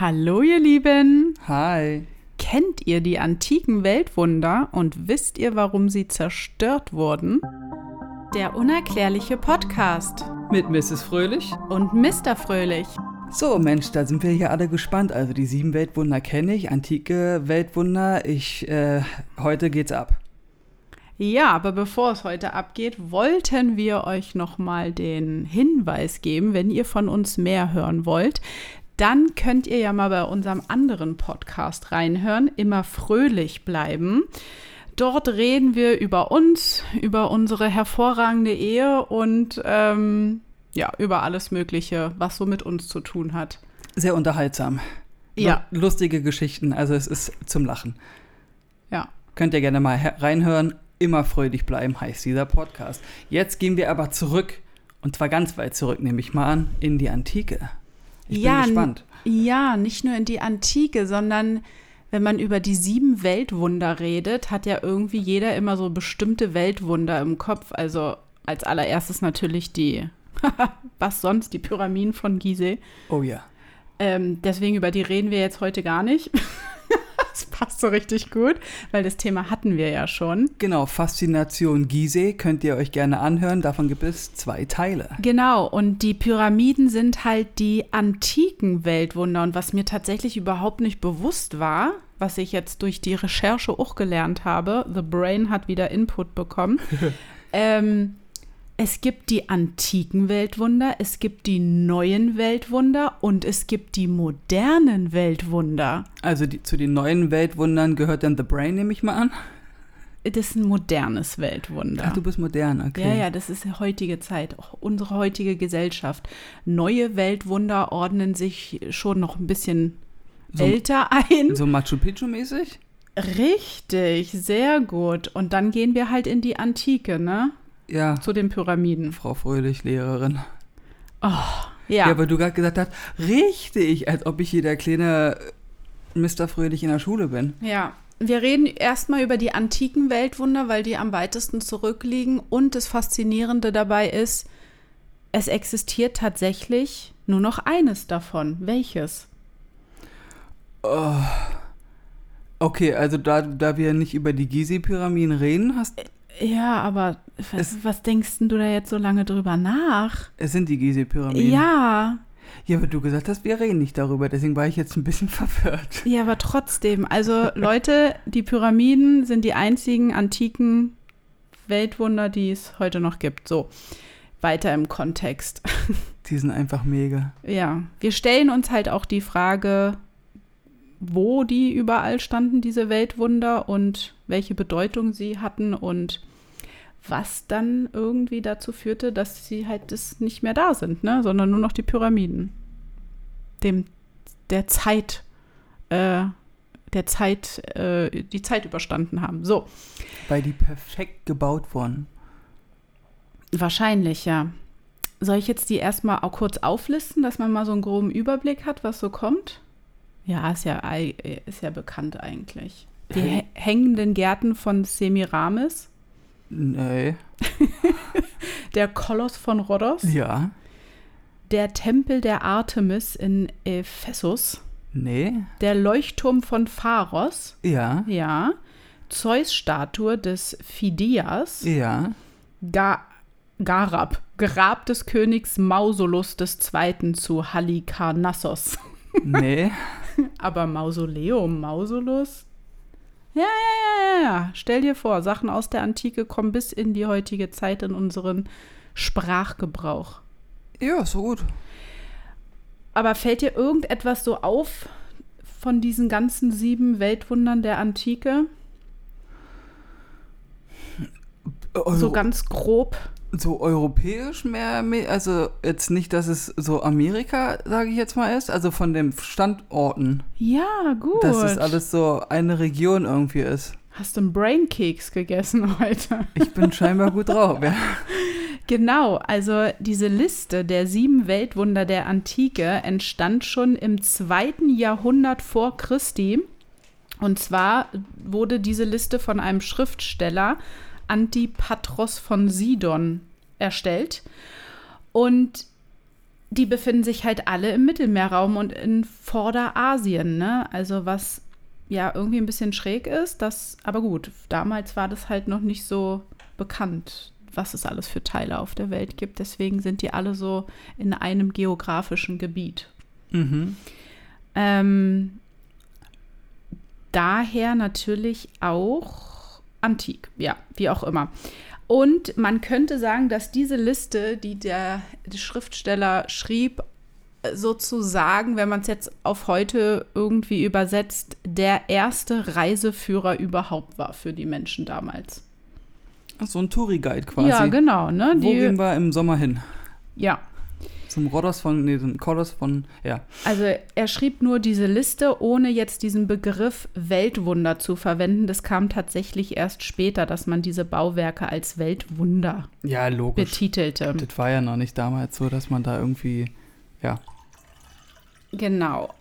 Hallo ihr Lieben! Hi. Kennt ihr die antiken Weltwunder und wisst ihr, warum sie zerstört wurden? Der unerklärliche Podcast Mit Mrs. Fröhlich? und Mr. Fröhlich. So, Mensch, da sind wir hier alle gespannt. Also die sieben Weltwunder kenne ich, antike Weltwunder. Ich, äh, heute geht's ab. Ja, aber bevor es heute abgeht, wollten wir euch nochmal den Hinweis geben, wenn ihr von uns mehr hören wollt, dann könnt ihr ja mal bei unserem anderen Podcast reinhören, immer fröhlich bleiben. Dort reden wir über uns, über unsere hervorragende Ehe und ähm, ja, über alles Mögliche, was so mit uns zu tun hat. Sehr unterhaltsam. Ja. Lu- Lustige Geschichten, also es ist zum Lachen. Ja. Könnt ihr gerne mal reinhören. Immer fröhlich bleiben heißt dieser Podcast. Jetzt gehen wir aber zurück, und zwar ganz weit zurück, nehme ich mal an, in die Antike. Ich Ja, bin gespannt. Ja, nicht nur in die Antike, sondern wenn man über die sieben Weltwunder redet, hat ja irgendwie jeder immer so bestimmte Weltwunder im Kopf. Also als allererstes natürlich die, was sonst, die Pyramiden von Gizeh. Oh ja. Ähm, deswegen über die reden wir jetzt heute gar nicht. das passt so richtig gut, weil das Thema hatten wir ja schon. Genau, Faszination Gizeh könnt ihr euch gerne anhören. Davon gibt es zwei Teile. Genau, und die Pyramiden sind halt die antiken Weltwunder. Und was mir tatsächlich überhaupt nicht bewusst war, was ich jetzt durch die Recherche auch gelernt habe, The Brain hat wieder Input bekommen. ähm, es gibt die antiken Weltwunder, es gibt die neuen Weltwunder und es gibt die modernen Weltwunder. Also die, zu den neuen Weltwundern gehört dann The Brain, nehme ich mal an. Das ist ein modernes Weltwunder. Ach, du bist modern, okay. Ja, ja, das ist die heutige Zeit, auch unsere heutige Gesellschaft. Neue Weltwunder ordnen sich schon noch ein bisschen So- älter ein. So Machu Picchu-mäßig? Richtig, sehr gut. Und dann gehen wir halt in die Antike, ne? Ja, Zu den Pyramiden. Frau Fröhlich, Lehrerin. Ja, Ja, weil du gerade gesagt hast, richtig, als ob ich hier der kleine Mr. Fröhlich in der Schule bin. ja. Wir reden erstmal über die antiken Weltwunder, weil die am weitesten zurückliegen. Und das Faszinierende dabei ist, es existiert tatsächlich nur noch eines davon. Welches? Okay, also da, da wir nicht über die Gizeh-Pyramiden reden, hast, Ja, aber was, was denkst du da jetzt so lange drüber nach? es sind die Gizeh-Pyramiden. Ja, Ja, aber du gesagt hast, wir reden nicht darüber, deswegen war ich jetzt ein bisschen verwirrt. ja, aber trotzdem. Also Leute, die Pyramiden sind die einzigen antiken Weltwunder, die es heute noch gibt. So, weiter im Kontext. Die sind einfach mega. Ja, wir stellen uns halt auch die Frage, wo die überall standen, diese Weltwunder und welche Bedeutung sie hatten und was dann irgendwie dazu führte, dass sie halt das nicht mehr da sind, ne? sondern nur noch die Pyramiden. Dem der Zeit, äh, der Zeit, äh, die Zeit überstanden haben. So, Weil die perfekt gebaut wurden. wahrscheinlich, ja. Soll ich jetzt die erstmal auch kurz auflisten, dass man mal so einen groben Überblick hat, was so kommt? Ja, ist ja, ei- ist ja bekannt eigentlich. Die hängenden Gärten von Semiramis, Nee. der Koloss von Rhodos, Ja. der Tempel der Artemis in Ephesus, Nee. der Leuchtturm von Pharos, Ja. ja, Zeus-Statue des Phidias, Ja. Ga Garab, Grab des Königs Mausolus II. zu Halikarnassos. Nee. Aber Mausoleum, Mausolus? Ja, ja, ja, ja. Stell dir vor, Sachen aus der Antike kommen bis in die heutige Zeit in unseren Sprachgebrauch. Ja, so gut. Aber fällt dir irgendetwas so auf von diesen ganzen sieben Weltwundern der Antike? Also, So ganz grob. So europäisch mehr, also jetzt nicht, dass es so Amerika, sage ich jetzt mal, ist, also von den Standorten, Ja, gut. dass es alles so eine Region irgendwie ist. Hast du einen Braincakes gegessen heute? Ich bin scheinbar gut drauf, ja. Genau, also diese Liste der sieben Weltwunder der Antike entstand schon im zweiten Jahrhundert vor Christi. Und zwar wurde diese Liste von einem Schriftsteller Antipatros von Sidon erstellt. Und die befinden sich halt alle im Mittelmeerraum und in Vorderasien, ne? Also was ja irgendwie ein bisschen schräg ist, das, aber gut, damals war das halt noch nicht so bekannt, was es alles für Teile auf der Welt gibt. Deswegen sind die alle so in einem geografischen Gebiet. Mhm. Ähm, daher natürlich auch antik, ja, wie auch immer. Und man könnte sagen, dass diese Liste, die der, Schriftsteller schrieb, sozusagen, wenn man es jetzt auf heute irgendwie übersetzt, der erste Reiseführer überhaupt war für die Menschen damals. Ach, so ein Touri-Guide quasi. Ja, genau. Ne? Wo Die, gehen wir im Sommer hin? ja, Zum Rodos von, nee, zum Kodos von, ja. also er schrieb nur diese Liste, ohne jetzt diesen Begriff Weltwunder zu verwenden. Das kam tatsächlich erst später, dass man diese Bauwerke als Weltwunder Ja, logisch. betitelte. Das war ja noch nicht damals so, dass man da irgendwie, ja. Genau.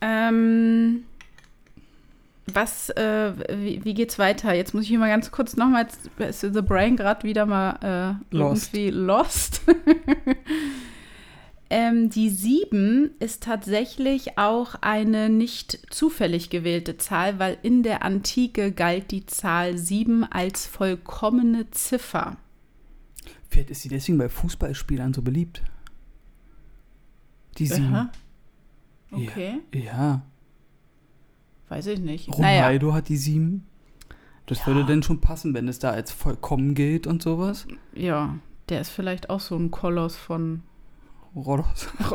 Ähm, was, äh, wie, wie geht's weiter? Jetzt muss ich hier mal ganz kurz nochmal, ist The Brain gerade wieder mal äh, Lost. irgendwie lost. ähm, die sieben ist tatsächlich auch eine nicht zufällig gewählte Zahl, weil in der Antike galt die Zahl sieben als vollkommene Ziffer. Vielleicht ist sie deswegen bei Fußballspielern so beliebt. Die sieben. Aha. Okay, Ja. Weiß ich nicht. Naja, Ronaldo hat die sieben. Das Ja. würde denn schon passen, wenn es da als vollkommen gilt und sowas. ja, der ist vielleicht auch so ein Koloss von Rodos.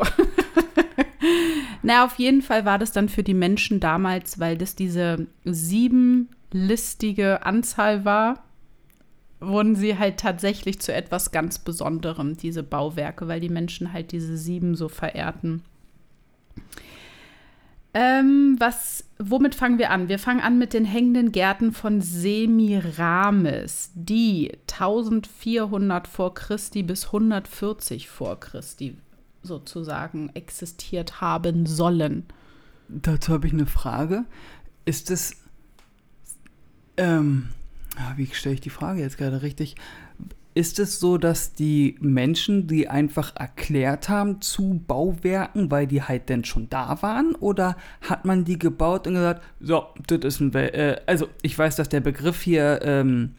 Na, auf jeden Fall war das dann für die Menschen damals, weil das diese siebenlistige Anzahl war, wurden sie halt tatsächlich zu etwas ganz Besonderem, diese Bauwerke, weil die Menschen halt diese sieben so verehrten. Ähm, was, womit fangen wir an? Wir fangen an mit den hängenden Gärten von Semiramis, die 1400 vor Christi bis 140 vor Christi sozusagen existiert haben sollen. Dazu habe ich eine Frage. Ist es, ähm, wie stelle ich die Frage jetzt gerade richtig? Ist es so, dass die Menschen die einfach erklärt haben zu Bauwerken, weil die halt denn schon da waren? Oder hat man die gebaut und gesagt, so, das ist ein, Wel äh, also ich weiß, dass der Begriff hier ähm,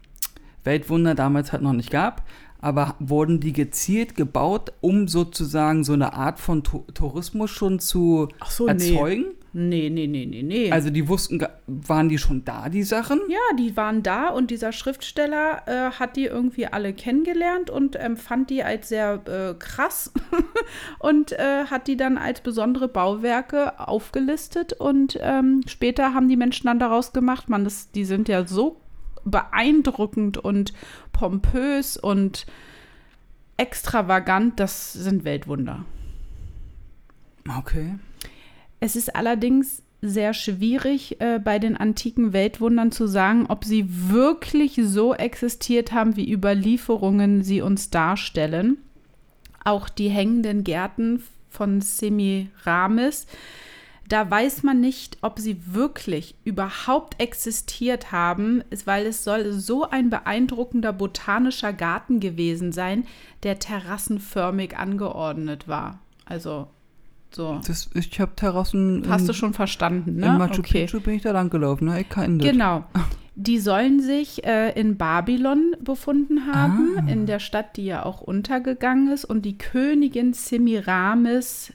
Weltwunder damals halt noch nicht gab, aber wurden die gezielt gebaut, um sozusagen so eine Art von Tu- Tourismus schon zu Ach so, erzeugen? Nee, nee, nee, nee, nee. Also die wussten, waren die schon da, die Sachen? ja, die waren da und dieser Schriftsteller äh, hat die irgendwie alle kennengelernt und empfand die als sehr äh, krass und äh, hat die dann als besondere Bauwerke aufgelistet und ähm, später haben die Menschen dann daraus gemacht, man, das, die sind ja so beeindruckend und pompös und extravagant, das sind Weltwunder. Okay. Es ist allerdings sehr schwierig, äh, bei den antiken Weltwundern zu sagen, ob sie wirklich so existiert haben, wie Überlieferungen sie uns darstellen. Auch die hängenden Gärten von Semiramis, da weiß man nicht, ob sie wirklich überhaupt existiert haben, weil es soll so ein beeindruckender botanischer Garten gewesen sein, der terrassenförmig angeordnet war. Also so. Das, ich habe Terrassen. Hast in, du schon verstanden, ne? In Machu Picchu bin ich da lang gelaufen, ne? Ich kann das. Genau. Die sollen sich äh, in Babylon befunden haben, Ah. in der Stadt, die ja auch untergegangen ist. Und die Königin Semiramis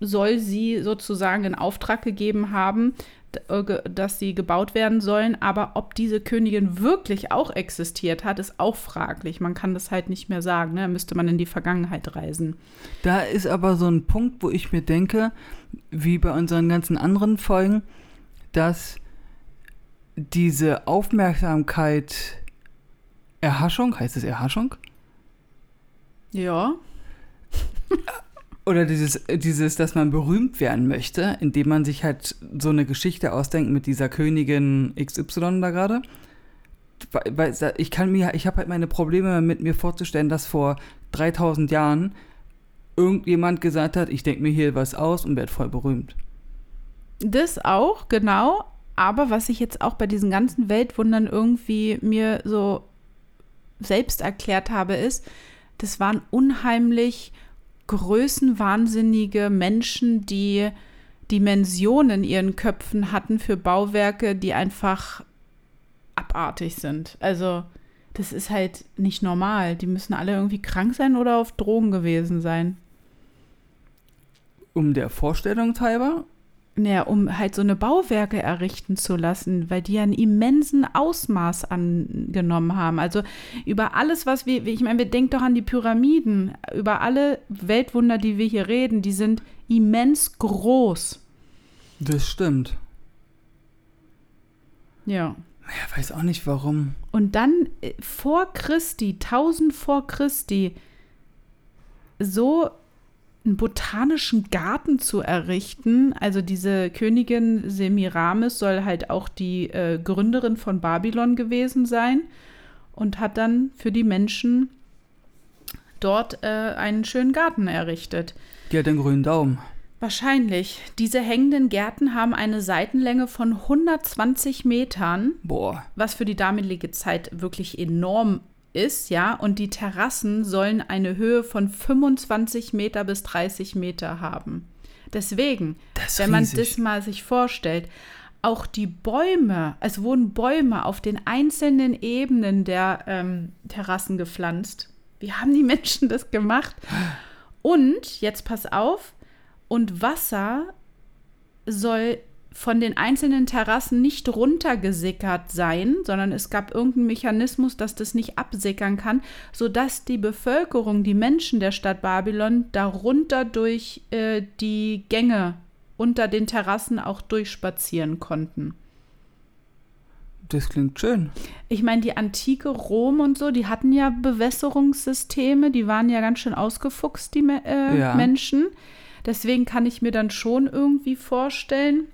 soll sie sozusagen in Auftrag gegeben haben, äh, dass sie gebaut werden sollen. Aber ob diese Königin wirklich auch existiert hat, ist auch fraglich. Man kann das halt nicht mehr sagen. Ne? Da müsste man in die Vergangenheit reisen. Da ist aber so ein Punkt, wo ich mir denke, wie bei unseren ganzen anderen Folgen, dass diese Aufmerksamkeit, Erhaschung, heißt es Erhaschung? Ja. Oder dieses, dieses, dass man berühmt werden möchte, indem man sich halt so eine Geschichte ausdenkt mit dieser Königin XY da gerade. Ich kann mir, ich habe halt meine Probleme mit mir vorzustellen, dass vor 3000 Jahren irgendjemand gesagt hat, ich denke mir hier was aus und werde voll berühmt. Das auch, genau. Aber was ich jetzt auch bei diesen ganzen Weltwundern irgendwie mir so selbst erklärt habe, ist, das waren unheimlich größenwahnsinnige Menschen, die Dimensionen in ihren Köpfen hatten für Bauwerke, die einfach abartig sind. Also das ist halt nicht normal. Die müssen alle irgendwie krank sein oder auf Drogen gewesen sein. Um der Vorstellung halber? Naja, um halt so eine Bauwerke errichten zu lassen, weil die ja einen immensen Ausmaß angenommen haben. Also über alles, was wir, ich meine, wir denken doch an die Pyramiden, über alle Weltwunder, die wir hier reden, die sind immens groß. Das stimmt. Ja. Ja, weiß auch nicht warum. Und dann äh, vor Christi, 1000 vor Christi, so einen botanischen Garten zu errichten. Also diese Königin Semiramis soll halt auch die äh, Gründerin von Babylon gewesen sein und hat dann für die Menschen dort äh, einen schönen Garten errichtet. Die hat den grünen Daumen. Wahrscheinlich. Diese hängenden Gärten haben eine Seitenlänge von 120 Metern. Boah. Was für die damalige Zeit wirklich enorm ist, ja. Und die Terrassen sollen eine Höhe von 25 Meter bis 30 Meter haben. Deswegen, wenn man das mal sich vorstellt, auch die Bäume, es wurden Bäume auf den einzelnen Ebenen der ähm, Terrassen gepflanzt. Wie haben die Menschen das gemacht? Und, jetzt pass auf, und Wasser soll von den einzelnen Terrassen nicht runtergesickert sein, sondern es gab irgendeinen Mechanismus, dass das nicht absickern kann, sodass die Bevölkerung, die Menschen der Stadt Babylon darunter durch äh, die Gänge unter den Terrassen auch durchspazieren konnten. Das klingt schön. Ich meine, die antike Rom und so, die hatten ja Bewässerungssysteme, die waren ja ganz schön ausgefuchst, die äh, ja. Menschen. Deswegen kann ich mir dann schon irgendwie vorstellen,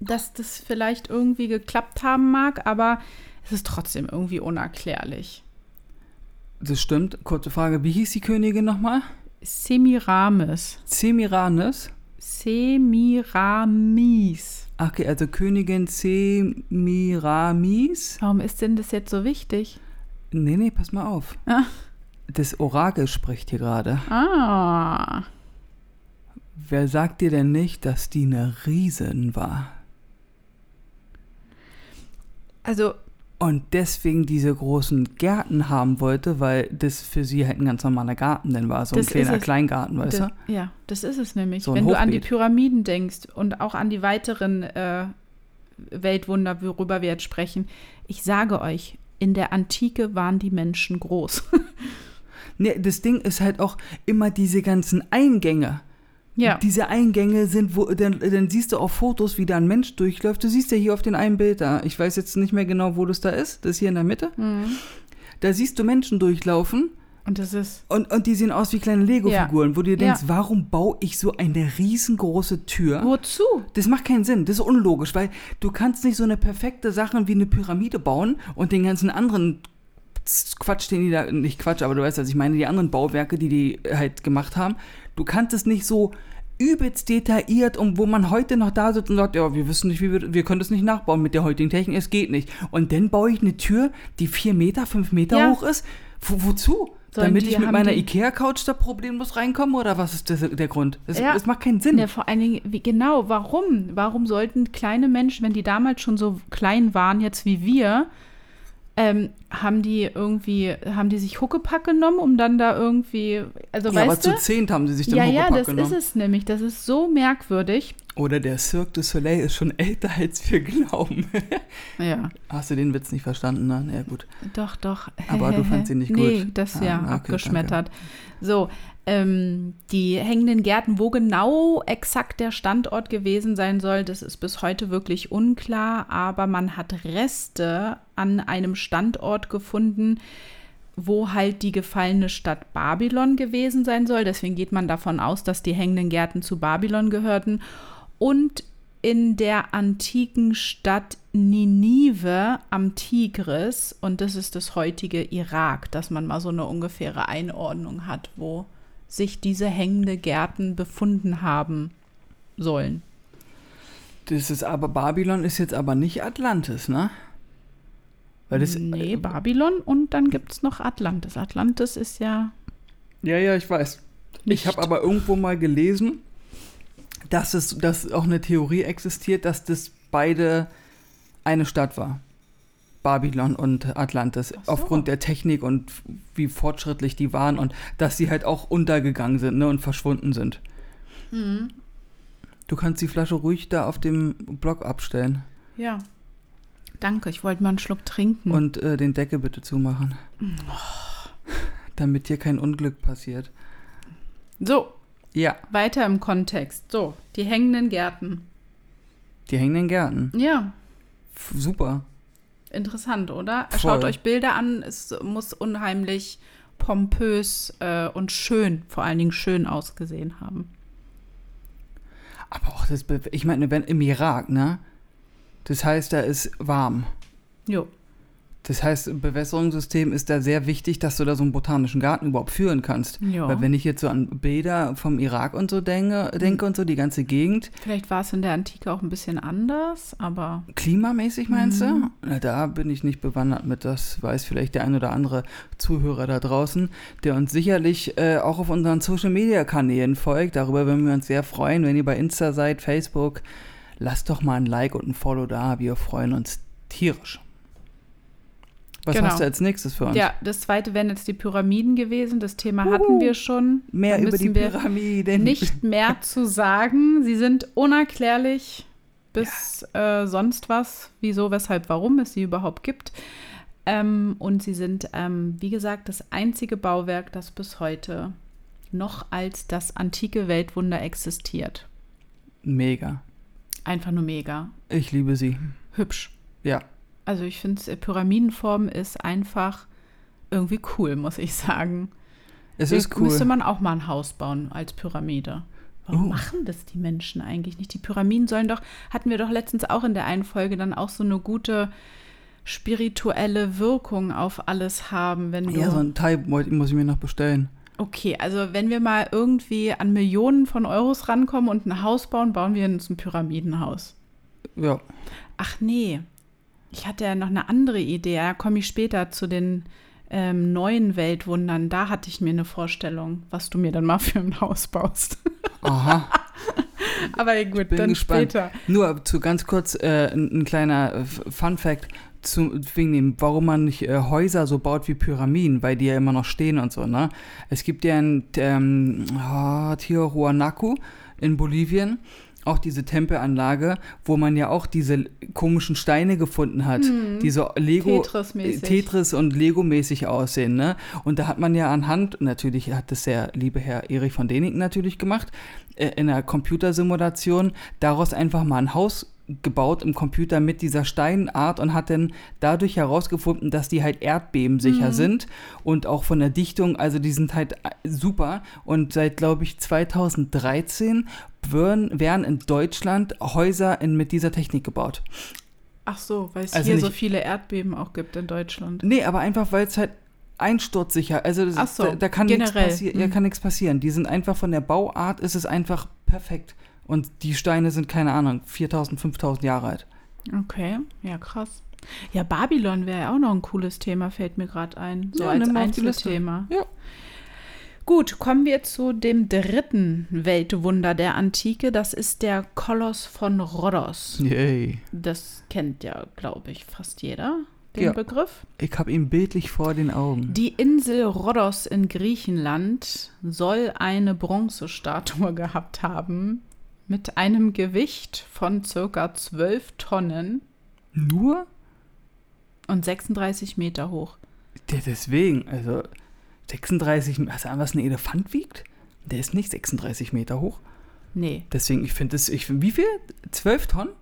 dass das vielleicht irgendwie geklappt haben mag, aber es ist trotzdem irgendwie unerklärlich. Das stimmt. Kurze Frage, wie hieß die Königin nochmal? Semiramis. Semiramis? Semiramis. Okay, also Königin Semiramis. Warum ist denn das jetzt so wichtig? Nee, nee, pass mal auf. Ah. Das Orakel spricht hier gerade. Ah. Wer sagt dir denn nicht, dass die eine Riesin war? Also. Und deswegen diese großen Gärten haben wollte, weil das für sie halt ein ganz normaler Garten denn war, so ein kleiner Kleingarten, weißt das, du? Ja, das ist es nämlich. So Wenn Hochbeet. du an die Pyramiden denkst und auch an die weiteren äh, Weltwunder, worüber wir jetzt sprechen, ich sage euch, in der Antike waren die Menschen groß. nee, das Ding ist halt auch immer diese ganzen Eingänge. Ja. Diese Eingänge sind, wo, dann, dann siehst du auf Fotos, wie da ein Mensch durchläuft. Du siehst ja hier auf den einen Bild da. Ich weiß jetzt nicht mehr genau, wo das da ist. Das ist hier in der Mitte. Mhm. Da siehst du Menschen durchlaufen. Und das ist. Und, und die sehen aus wie kleine Lego-Figuren, ja. wo du dir denkst, ja. warum baue ich so eine riesengroße Tür? Wozu? Das macht keinen Sinn. Das ist unlogisch, weil du kannst nicht so eine perfekte Sache wie eine Pyramide bauen und den ganzen anderen Quatsch, den die da, nicht Quatsch, aber du weißt, was ich meine, die anderen Bauwerke, die die halt gemacht haben, du kannst es nicht so übelst detailliert und wo man heute noch da sitzt und sagt, ja, wir wissen nicht, wie wir, wir können das nicht nachbauen mit der heutigen Technik, es geht nicht. Und dann baue ich eine Tür, die vier Meter, fünf Meter ja. hoch ist. Wo, wozu? Sollen Damit ich mit meiner Ikea-Couch da problemlos reinkomme oder was ist das, der Grund? Es, ja. macht keinen Sinn. Ja, vor allen Dingen, wie, genau, warum? Warum sollten kleine Menschen, wenn die damals schon so klein waren, jetzt wie wir, ähm, haben die irgendwie, haben die sich Huckepack genommen, um dann da irgendwie, also ja, weißt aber du? zu zehnt haben sie sich den ja, Huckepack genommen. Ja, das genommen. ist es nämlich. Das ist so merkwürdig. Oder der Cirque du Soleil ist schon älter, als wir glauben. ja. Hast du den Witz nicht verstanden? Ne? Ja, gut. Doch, doch. Aber du fandst ihn nicht gut. Nee, das ah, ja okay, abgeschmettert. Danke. So, ähm, die hängenden Gärten, wo genau exakt der Standort gewesen sein soll, das ist bis heute wirklich unklar, aber man hat Reste an einem Standort gefunden, wo halt die gefallene Stadt Babylon gewesen sein soll. Deswegen geht man davon aus, dass die hängenden Gärten zu Babylon gehörten. Und in der antiken Stadt Ninive am Tigris, und das ist das heutige Irak, dass man mal so eine ungefähre Einordnung hat, wo sich diese hängende Gärten befunden haben sollen. Das ist aber Babylon ist jetzt aber nicht Atlantis, ne? Weil das, nee, Babylon und dann gibt es noch Atlantis. Atlantis ist ja. Ja, ja, ich weiß. Nicht. Ich habe aber irgendwo mal gelesen, dass es dass auch eine Theorie existiert, dass das beide eine Stadt war. Babylon und Atlantis. So. Aufgrund der Technik und wie fortschrittlich die waren und dass sie halt auch untergegangen sind ne, und verschwunden sind. Mhm. Du kannst die Flasche ruhig da auf dem Block abstellen Ja. Danke, ich wollte mal einen Schluck trinken. und äh, den Deckel bitte zumachen. Damit dir kein Unglück passiert. so, Ja, weiter im Kontext. So, die hängenden Gärten. die hängenden Gärten. Ja, F super. interessant, oder? Voll. Schaut euch Bilder an. Es muss unheimlich pompös äh, und schön, vor allen Dingen schön ausgesehen haben. Aber auch das, ich meine, wenn im Irak, ne? Das heißt, da ist warm. Jo. Das heißt, im Bewässerungssystem ist da sehr wichtig, dass du da so einen botanischen Garten überhaupt führen kannst. Ja. Weil wenn ich jetzt so an Bilder vom Irak und so denke, denke und so, die ganze Gegend, Vielleicht war es in der Antike auch ein bisschen anders, aber klimamäßig meinst Mhm. du? Na, da bin ich nicht bewandert mit, das weiß vielleicht der ein oder andere Zuhörer da draußen, der uns sicherlich äh, auch auf unseren Social-Media-Kanälen folgt. Darüber würden wir uns sehr freuen, wenn ihr bei Insta seid, Facebook. Lasst doch mal ein Like und ein Follow da, wir freuen uns tierisch. Was Genau. hast du als nächstes für uns? ja, das zweite wären jetzt die Pyramiden gewesen. Das Thema hatten wir schon. Mehr Da über die Pyramiden. Nicht mehr zu sagen. Sie sind unerklärlich bis äh, sonst was. Wieso, weshalb, warum es sie überhaupt gibt. Ähm, und sie sind, ähm, wie gesagt, das einzige Bauwerk, das bis heute noch als das antike Weltwunder existiert. Mega. Einfach nur mega. Ich liebe sie. Hübsch. Ja. Also ich finde, Pyramidenform ist einfach irgendwie cool, muss ich sagen. Es ist cool. Müsste man auch mal ein Haus bauen als Pyramide. Warum Oh. machen das die Menschen eigentlich nicht? Die Pyramiden sollen doch, hatten wir doch letztens auch in der einen Folge dann auch so eine gute spirituelle Wirkung auf alles haben, wenn du. ja, so ein Teil muss ich mir noch bestellen. Okay, also wenn wir mal irgendwie an Millionen von Euros rankommen und ein Haus bauen, bauen wir uns ein Pyramidenhaus. Ja. Ach nee, ich hatte ja noch eine andere Idee. Da komme ich später zu den ähm, neuen Weltwundern. Da hatte ich mir eine Vorstellung, was du mir dann mal für ein Haus baust. Aha. Aber gut, bin dann gespannt. später. Nur zu ganz kurz äh, ein, ein kleiner Fun Fact zu, wegen dem, warum man nicht äh, Häuser so baut wie Pyramiden, weil die ja immer noch stehen und so, ne? Es gibt ja in ähm, oh, Tiahuanaco in Bolivien auch diese Tempelanlage, wo man ja auch diese komischen Steine gefunden hat, die so Lego Mhm. Äh, Tetris und Lego-mäßig aussehen, ne? Und da hat man ja anhand, natürlich hat das der liebe Herr Erich von Däniken natürlich gemacht, äh, in einer Computersimulation daraus einfach mal ein Haus gebaut im Computer mit dieser Steinart und hat dann dadurch herausgefunden, dass die halt erdbebensicher Mhm. sind und auch von der Dichtung, also die sind halt äh, super und seit glaube ich 2013 werden, werden in Deutschland Häuser in, mit dieser Technik gebaut. Ach so, weil es Also hier nicht- so viele Erdbeben auch gibt in Deutschland. Nee, aber einfach, weil es halt einsturzsicher, also das, Ach so, da, da kann nichts passi Mhm. kann nichts passieren. Die sind einfach von der Bauart ist es einfach perfekt. Und die Steine sind, keine Ahnung, 4000, 5000 Jahre alt. Okay, ja krass. Ja, Babylon wäre ja auch noch ein cooles Thema, fällt mir gerade ein. So Ja, als. Einzelthema. Ja. Gut, kommen wir zu dem dritten Weltwunder der Antike. Das ist der Koloss von Rhodos. Yay. Das kennt ja, glaube ich, fast jeder, den Ja. Begriff. Ich habe ihn bildlich vor den Augen. Die Insel Rhodos in Griechenland soll eine Bronzestatue gehabt haben mit einem Gewicht von circa 12 Tonnen Nur? und 36 Meter hoch. Der deswegen, also 36, hast du an, was ein Elefant wiegt? Der ist nicht 36 Meter hoch. Nee, Deswegen, ich finde das, ich find, wie viel? 12 Tonnen?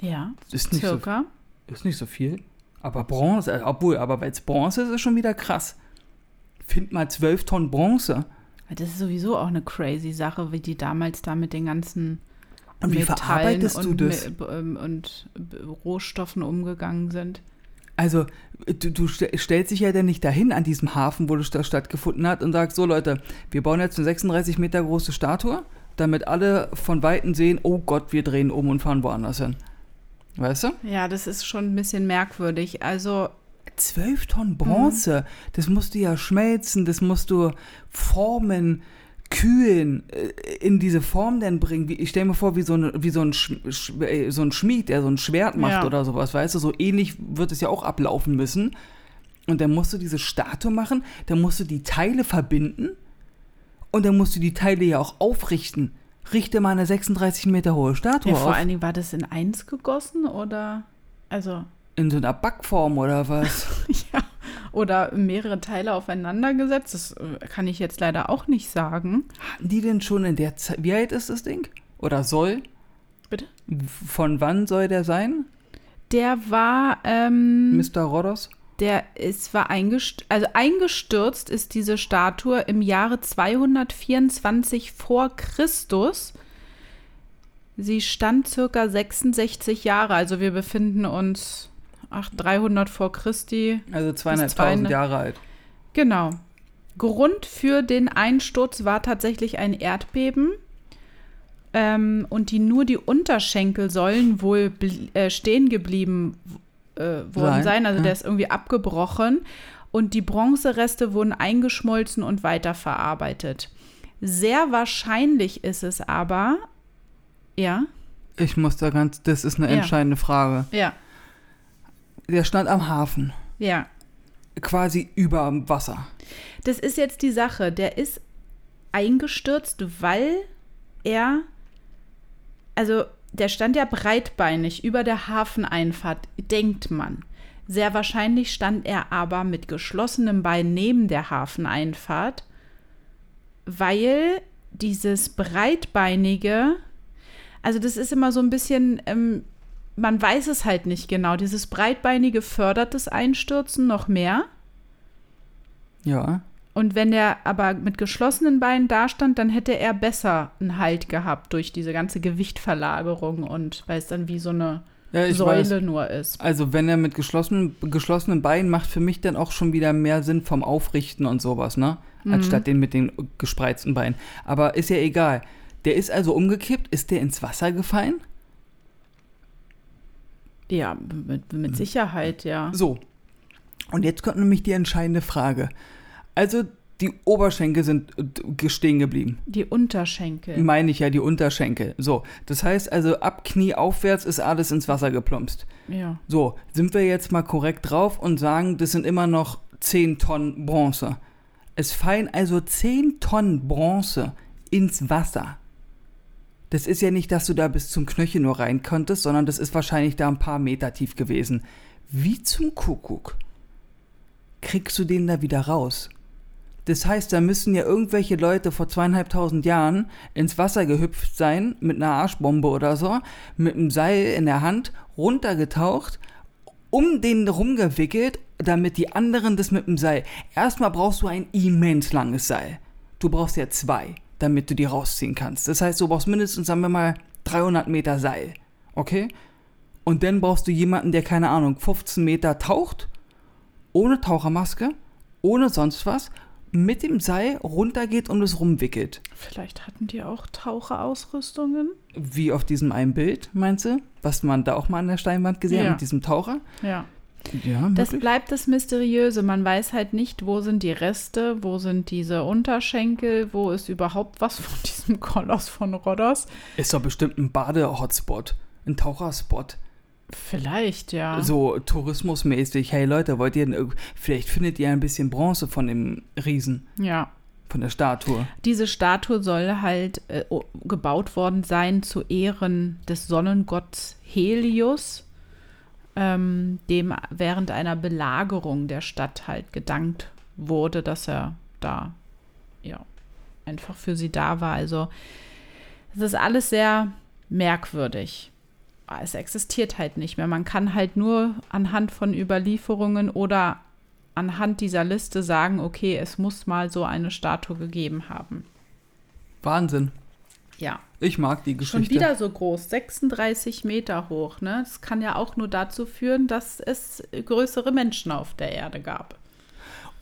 ja, Ist nicht, so, circa. ist nicht so viel. Aber Bronze, obwohl, aber weil es Bronze ist, ist schon wieder krass. Find mal 12 Tonnen Bronze. Das ist sowieso auch eine crazy Sache, wie die damals da mit den ganzen Und wie Metallen verarbeitest du und, das? Me- ähm, und Rohstoffen umgegangen sind. Also, du, du st- stellst dich ja dann nicht dahin an diesem Hafen, wo das sta- stattgefunden hat und sagst, so Leute, wir bauen jetzt eine 36 Meter große Statue, damit alle von Weitem sehen, oh Gott, wir drehen um und fahren woanders hin. Weißt du? Ja, das ist schon ein bisschen merkwürdig. Also 12 Tonnen Bronze, das musst du ja schmelzen, das musst du formen, kühlen, äh, in diese Form dann bringen. Ich stelle mir vor, wie so, eine, wie so, ein Sch, Sch, äh, so ein Schmied, der so ein Schwert macht Ja. oder sowas, weißt du, so ähnlich wird es ja auch ablaufen müssen. Und dann musst du diese Statue machen, dann musst du die Teile verbinden und dann musst du die Teile ja auch aufrichten. Richte mal eine 36 Meter hohe Statue Ja, vor auf. allen Dingen war das in eins gegossen oder also In so einer Backform oder was? ja oder mehrere Teile aufeinander gesetzt. Das äh, kann ich jetzt leider auch nicht sagen. Hatten die denn schon in der Zeit, wie alt ist das Ding? Oder soll? Bitte? Von wann soll der sein, Der war ähm, Mr. Rodos? Der ist, war eingestürzt, also eingestürzt ist diese Statue im Jahre 224 vor Christus. Sie stand circa 66 Jahre, also wir befinden uns ach, 300 vor Christi. Also Bis zweieinhalbtausend 200. Jahre alt. Genau. Grund für den Einsturz war tatsächlich ein Erdbeben. Ähm, und die nur die Unterschenkel sollen wohl äh, stehen geblieben äh, worden Sein, sein. Also ja. der ist irgendwie abgebrochen. Und die Bronzereste wurden eingeschmolzen und weiterverarbeitet. Sehr wahrscheinlich ist es aber, ja, Ich muss da ganz, das ist eine Ja. entscheidende Frage. ja, Der stand am Hafen, ja. quasi über dem Wasser. Das ist jetzt die Sache. Der ist eingestürzt, weil er, also der stand ja breitbeinig über der Hafeneinfahrt, denkt man. Sehr wahrscheinlich stand er aber mit geschlossenem Bein neben der Hafeneinfahrt, weil dieses breitbeinige, also das ist immer so ein bisschen, ähm, man weiß es halt nicht genau. Dieses breitbeinige fördert das Einstürzen noch mehr. Ja. Und wenn er aber mit geschlossenen Beinen dastand, dann hätte er besser einen Halt gehabt durch diese ganze Gewichtverlagerung und weil es dann wie so eine Ja, Säule weiß. nur ist. Also wenn er mit geschlossenen, geschlossenen Beinen macht für mich dann auch schon wieder mehr Sinn vom Aufrichten und sowas, ne? Mhm. Anstatt den mit den gespreizten Beinen. Aber ist ja egal. Der ist also umgekippt. Ist der ins Wasser gefallen? Ja, mit, mit Sicherheit, ja. So. Und jetzt kommt nämlich die entscheidende Frage. Also die Oberschenkel sind äh, stehen geblieben. Die Unterschenkel. Meine ich ja, die Unterschenkel. So, das heißt also, ab Knie aufwärts ist alles ins Wasser geplumpst. Ja. So, sind wir jetzt mal korrekt drauf und sagen, das sind immer noch 10 Tonnen Bronze. Es fallen also 10 Tonnen Bronze ins Wasser. Das ist ja nicht, dass du da bis zum Knöchel nur rein konntest, sondern das ist wahrscheinlich da ein paar Meter tief gewesen. Wie zum Kuckuck kriegst du den da wieder raus? Das heißt, da müssen ja irgendwelche Leute vor zweieinhalbtausend Jahren ins Wasser gehüpft sein, mit einer Arschbombe oder so, mit einem Seil in der Hand, runtergetaucht, um den rumgewickelt, damit die anderen das mit dem Seil. Erstmal brauchst du ein immens langes Seil. Du brauchst ja zwei, damit du die rausziehen kannst. Das heißt, du brauchst mindestens, sagen wir mal, 300 Meter Seil. Okay? Und dann brauchst du jemanden, der, keine Ahnung, 15 Meter taucht, ohne Tauchermaske, ohne sonst was, mit dem Seil runtergeht und es rumwickelt. Vielleicht hatten die auch Taucherausrüstungen. Wie auf diesem einen Bild, meinst du? Was man da auch mal an der Steinwand gesehen hat Ja. mit diesem Taucher? Ja. Ja, Das bleibt das Mysteriöse. Man weiß halt nicht, wo sind die Reste, wo sind diese Unterschenkel, wo ist überhaupt was von diesem Koloss von Rhodos. Ist doch bestimmt ein Bade-Hotspot. Ein Taucherspot. Vielleicht, ja. So tourismusmäßig. Hey Leute, wollt ihr denn, vielleicht findet ihr ein bisschen Bronze von dem Riesen, Ja. von der Statue. Diese Statue soll halt äh, gebaut worden sein zu Ehren des Sonnengotts Helios, ähm, dem während einer Belagerung der Stadt halt gedankt wurde, dass er da ja einfach für sie da war. Also es ist alles sehr merkwürdig. Aber Es existiert halt nicht mehr. Man kann halt nur anhand von Überlieferungen oder anhand dieser Liste sagen, okay, es muss mal so eine Statue gegeben haben. Wahnsinn. Ja. Ich mag die Schon Geschichte. wieder so groß, 36 Meter hoch. Ne? Das kann ja auch nur dazu führen, dass es größere Menschen auf der Erde gab.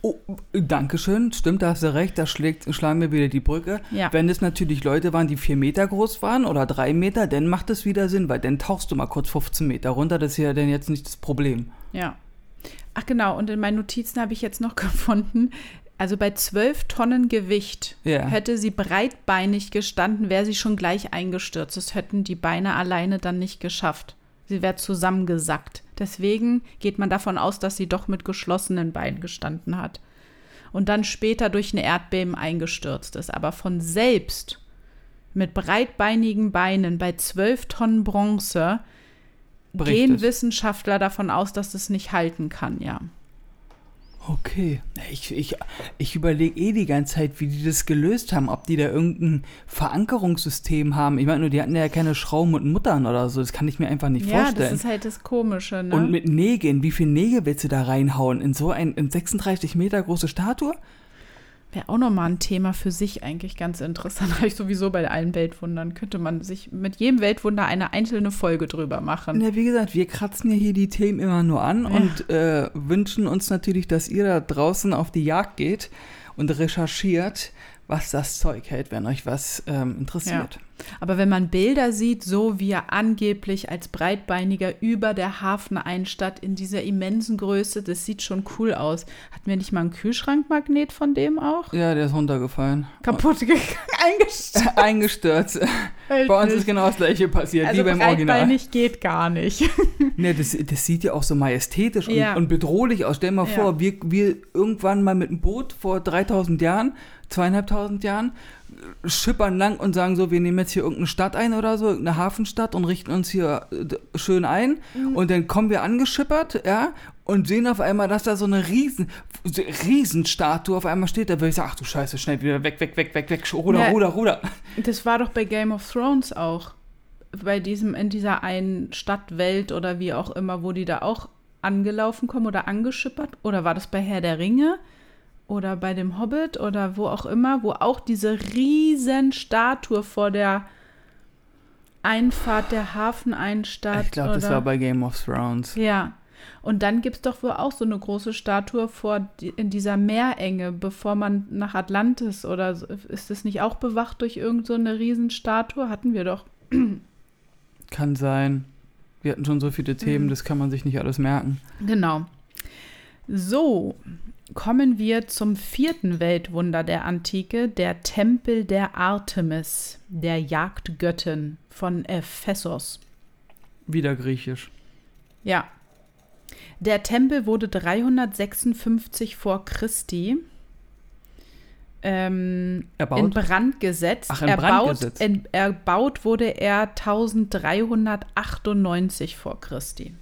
Oh, Dankeschön. Stimmt, da hast du recht. Da schlägt, schlagen wir wieder die Brücke. Ja. Wenn es natürlich Leute waren, die vier Meter groß waren oder drei Meter, dann macht es wieder Sinn, weil dann tauchst du mal kurz 15 Meter runter. Das ist ja dann jetzt nicht das Problem. Ja. Ach genau, und in meinen Notizen habe ich jetzt noch gefunden, also bei 12 Tonnen Gewicht Ja. hätte sie breitbeinig gestanden, wäre sie schon gleich eingestürzt. Das hätten die Beine alleine dann nicht geschafft. Sie wäre zusammengesackt. Deswegen geht man davon aus, dass sie doch mit geschlossenen Beinen gestanden hat. Und dann später durch ein Erdbeben eingestürzt ist. Aber von selbst mit breitbeinigen Beinen bei 12 Tonnen Bronze Bricht gehen es. Wissenschaftler davon aus, dass es nicht halten kann, ja. Okay. Ich, ich, ich überlege eh die ganze Zeit, wie die das gelöst haben. Ob die da irgendein Verankerungssystem haben. Ich meine nur, die hatten ja keine Schrauben und Muttern oder so. Das kann ich mir einfach nicht Ja, vorstellen. das ist halt das Komische, ne? Und mit Nägeln, wie viel Nägel willst du da reinhauen? In so ein in 36 Meter große Statue? Wäre auch nochmal ein Thema für sich eigentlich ganz interessant. Habe ich sowieso bei allen Weltwundern. Könnte man sich mit jedem Weltwunder eine einzelne Folge drüber machen. Ja, wie gesagt, wir kratzen ja hier die Themen immer nur an Ja. und äh, wünschen uns natürlich, dass ihr da draußen auf die Jagd geht und recherchiert, was das Zeug hält, wenn euch was ähm, interessiert. Aber wenn man Bilder sieht, so wie er angeblich als Breitbeiniger über der Hafeneinstadt in dieser immensen Größe, das sieht schon cool aus. Hatten wir nicht mal einen Kühlschrankmagnet von dem auch? Ja, der ist runtergefallen. Kaputt gegangen, eingestürzt. Eingestürzt. Bei uns ist genau das gleiche passiert, also wie beim Original. breitbeinig geht gar nicht. Ne, das, das sieht ja auch so majestätisch und, Ja. und bedrohlich aus. Stell dir mal Ja. vor, wir, wir irgendwann mal mit einem Boot vor 3000 Jahren, zweieinhalbtausend Jahren, schippern lang und sagen so, wir nehmen jetzt hier irgendeine Stadt ein oder so, irgendeine Hafenstadt und richten uns hier äh, schön ein. Mhm. Und dann kommen wir angeschippert, ja, und sehen auf einmal, dass da so eine riesen, Riesenstatue auf einmal steht. Da würde ich sagen, ach du Scheiße, schnell wieder weg, weg, weg, weg, weg, ruder, Ja. ruder, ruder. Das war doch bei Game of Thrones auch. Bei diesem, in dieser einen Stadtwelt oder wie auch immer, wo die da auch angelaufen kommen oder angeschippert. Oder war das bei Herr der Ringe? Oder bei dem Hobbit oder wo auch immer, wo auch diese riesen Statue vor der Einfahrt der Hafeneinstadt. Ich glaube, das war bei Game of Thrones. Ja. Und dann gibt es doch wohl auch so eine große Statue vor in dieser Meerenge, bevor man nach Atlantis oder so, ist das nicht auch bewacht durch irgendeine so eine Riesenstatue? Hatten wir doch. Kann sein. Wir hatten schon so viele Mhm. Themen, das kann man sich nicht alles merken. Genau. So, kommen wir zum vierten Weltwunder der Antike, der Tempel der Artemis, der Jagdgöttin von Ephesos. Wieder griechisch. Ja. Der Tempel wurde 356 vor Christi ähm, Erbaut? in Brand gesetzt. Ach, in Brand erbaut, gesetzt. in- erbaut wurde er 1398 vor Christi.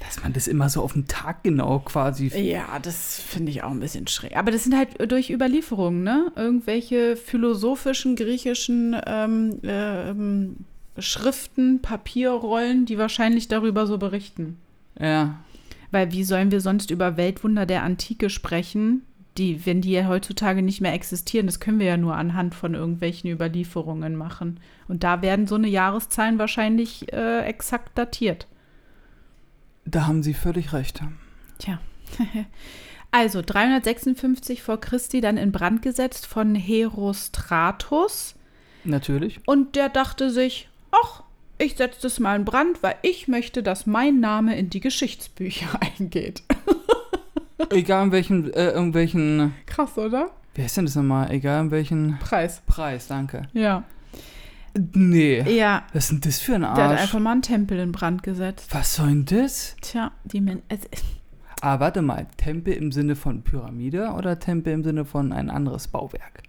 Dass man das immer so auf den Tag genau quasi. Ja, das finde ich auch ein bisschen schräg. Aber das sind halt durch Überlieferungen, ne? Irgendwelche philosophischen, griechischen ähm, ähm, Schriften, Papierrollen, die wahrscheinlich darüber so berichten. Ja. Weil wie sollen wir sonst über Weltwunder der Antike sprechen, die, wenn die ja heutzutage nicht mehr existieren? Das können wir ja nur anhand von irgendwelchen Überlieferungen machen. Und da werden so eine Jahreszahlen wahrscheinlich äh, exakt datiert. Da haben Sie völlig recht. Tja. Also 356 vor Christi dann in Brand gesetzt von Herostratus. Natürlich. Und der dachte sich, ach, ich setze das mal in Brand, weil ich möchte, dass mein Name in die Geschichtsbücher eingeht. Egal in welchen, äh, irgendwelchen. Krass, oder? Wie heißt denn das nochmal? Egal in welchen Preis. Preis, danke. Ja. Nee. Ja, Was ist denn das für ein der hat Arsch? einfach mal einen Tempel in Brand gesetzt. Was soll denn das? Tja, die Men es, Ah, warte mal. Tempel im Sinne von Pyramide oder Tempel im Sinne von ein anderes Bauwerk?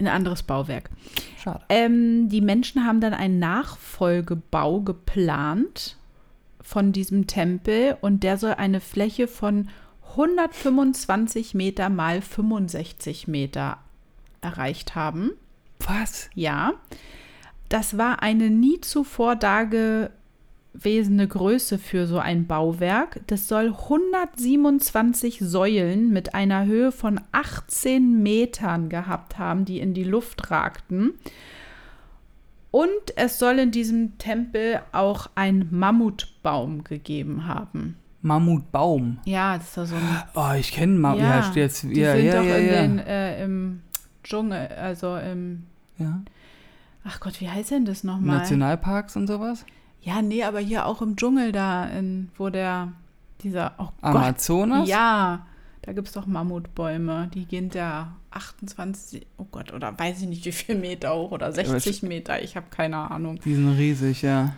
ein anderes Bauwerk. Schade. Ähm, die Menschen haben dann einen Nachfolgebau geplant von diesem Tempel und der soll eine Fläche von 125 Meter mal 65 Meter erreicht haben. Was? Ja, das war eine nie zuvor dagewesene Größe für so ein Bauwerk. Das soll 127 Säulen mit einer Höhe von 18 Metern gehabt haben, die in die Luft ragten. Und es soll in diesem Tempel auch ein Mammutbaum gegeben haben. Mammutbaum. Ja, das ist ja so ein. Oh, ich kenne Mammut. Ja, jetzt. die Ja, sind ja, doch ja, in ja. Den, äh, im Dschungel, also im. ja. Ach Gott, wie heißt denn das nochmal? Nationalparks und sowas? Ja, nee, aber hier auch im Dschungel da, in, wo der Dieser, oh Amazonas? Gott, ja, da gibt es doch Mammutbäume, die gehen da 28, oh Gott, oder weiß ich nicht, wie viel Meter hoch oder 60 Meter, ich habe keine Ahnung. Die sind riesig, ja.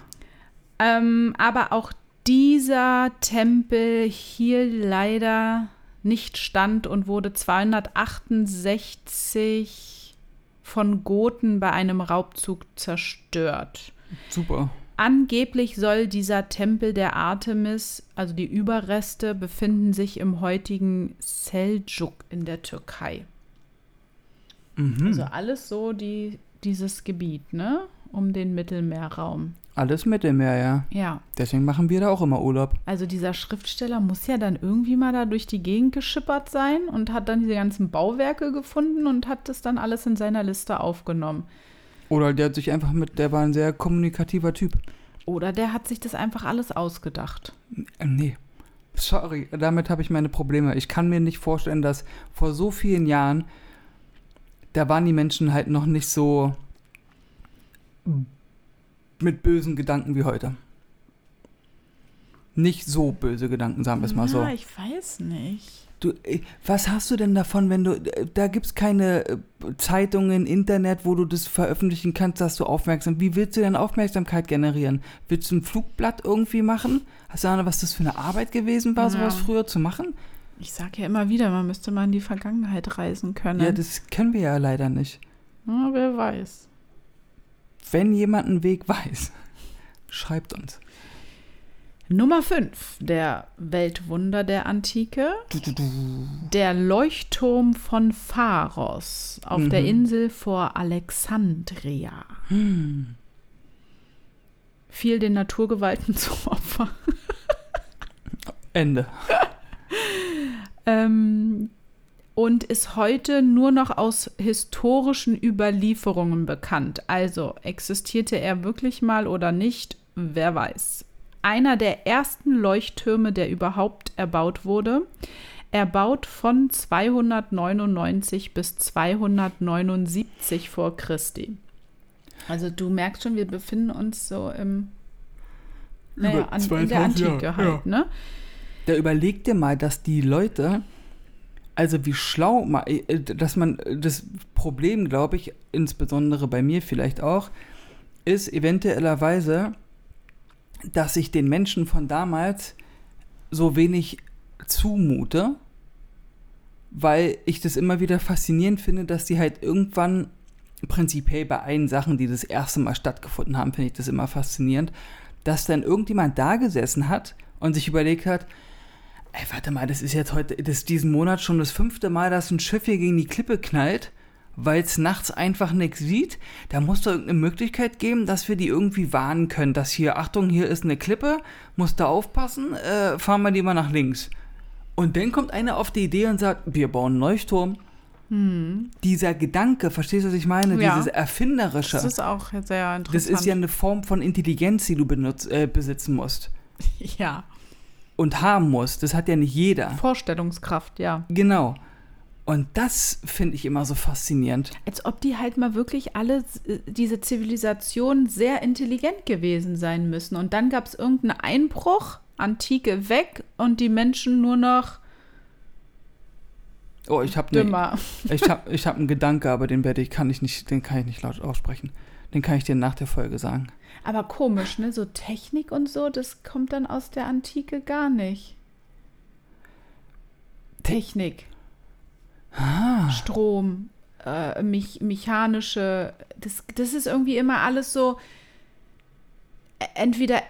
Ähm, aber auch dieser Tempel hier leider nicht stand und wurde 268 von Goten bei einem Raubzug zerstört. Super. Angeblich soll dieser Tempel der Artemis, also die Überreste, befinden sich im heutigen Seljuk in der Türkei. Mhm. Also alles so die, dieses Gebiet, ne? Um den Mittelmeerraum. Alles Mittelmeer, ja. Ja. Deswegen machen wir da auch immer Urlaub. Also dieser Schriftsteller muss ja dann irgendwie mal da durch die Gegend geschippert sein und hat dann diese ganzen Bauwerke gefunden und hat das dann alles in seiner Liste aufgenommen. Oder der hat sich einfach mit, der war ein sehr kommunikativer Typ. Oder der hat sich das einfach alles ausgedacht. Äh, Nee. Sorry, damit habe ich meine Probleme. Ich kann mir nicht vorstellen, dass vor so vielen Jahren, da waren die Menschen halt noch nicht so mit bösen Gedanken wie heute. Nicht so böse Gedanken, sagen wir es mal so. Ja, ich weiß nicht. Du, äh, was hast du denn davon, wenn du, äh, da gibt es keine äh, Zeitungen, Internet, wo du das veröffentlichen kannst, dass du aufmerksam, wie willst du denn Aufmerksamkeit generieren? Willst du ein Flugblatt irgendwie machen? Hast du Ahnung, was das für eine Arbeit gewesen war, Ja. sowas früher zu machen? Ich sage ja immer wieder, man müsste mal in die Vergangenheit reisen können. Ja, das können wir ja leider nicht. Ja, wer weiß. Wenn jemand einen Weg weiß, schreibt uns. Nummer 5 der Weltwunder der Antike. Der Leuchtturm von Pharos auf der Mhm. Insel vor Alexandria. Hm. Fiel den Naturgewalten zum Opfer. Ende. Ähm, und ist heute nur noch aus historischen Überlieferungen bekannt. Also existierte er wirklich mal oder nicht, wer weiß. Einer der ersten Leuchttürme, der überhaupt erbaut wurde, erbaut von 299 bis 279 vor Christi. Also du merkst schon, wir befinden uns so im naja, an, in 2000 der Antike Jahre, halt, ne? Da überleg dir mal, dass die Leute, also wie schlau, ma- äh, dass man das Problem, glaube ich, insbesondere bei mir vielleicht auch, ist eventuellerweise, dass ich den Menschen von damals so wenig zumute, weil ich das immer wieder faszinierend finde, dass die halt irgendwann prinzipiell bei allen Sachen, die das erste Mal stattgefunden haben, finde ich das immer faszinierend, dass dann irgendjemand da gesessen hat und sich überlegt hat, ey, warte mal, das ist jetzt heute, das ist diesen Monat schon das fünfte Mal, dass ein Schiff hier gegen die Klippe knallt, weil es nachts einfach nichts sieht. Da muss doch irgendeine Möglichkeit geben, dass wir die irgendwie warnen können, dass hier, Achtung, hier ist eine Klippe, muss da aufpassen, äh, fahren wir die mal nach links. Und dann kommt einer auf die Idee und sagt, wir bauen einen Leuchtturm. Dieser Gedanke, verstehst du, was ich meine? Ja. Dieses Erfinderische. Das ist auch sehr interessant. Das ist ja eine Form von Intelligenz, die du benutz, äh, besitzen musst ja. Und haben musst. Das hat ja nicht jeder. Vorstellungskraft, ja. Genau. Und das finde ich immer so faszinierend. Als ob die halt mal wirklich alle, äh, diese Zivilisationen, sehr intelligent gewesen sein müssen. Und dann gab es irgendeinen Einbruch, Antike weg und die Menschen nur noch Oh, ich habe ne, ich hab, ich hab einen Gedanke, aber den werde ich kann ich nicht, den kann ich nicht laut aussprechen. Den kann ich dir nach der Folge sagen. Aber komisch, ne? So Technik und so, das kommt dann aus der Antike gar nicht. Technik. Ah. Strom, äh, mich, mechanische, das, das ist irgendwie immer alles so. Entweder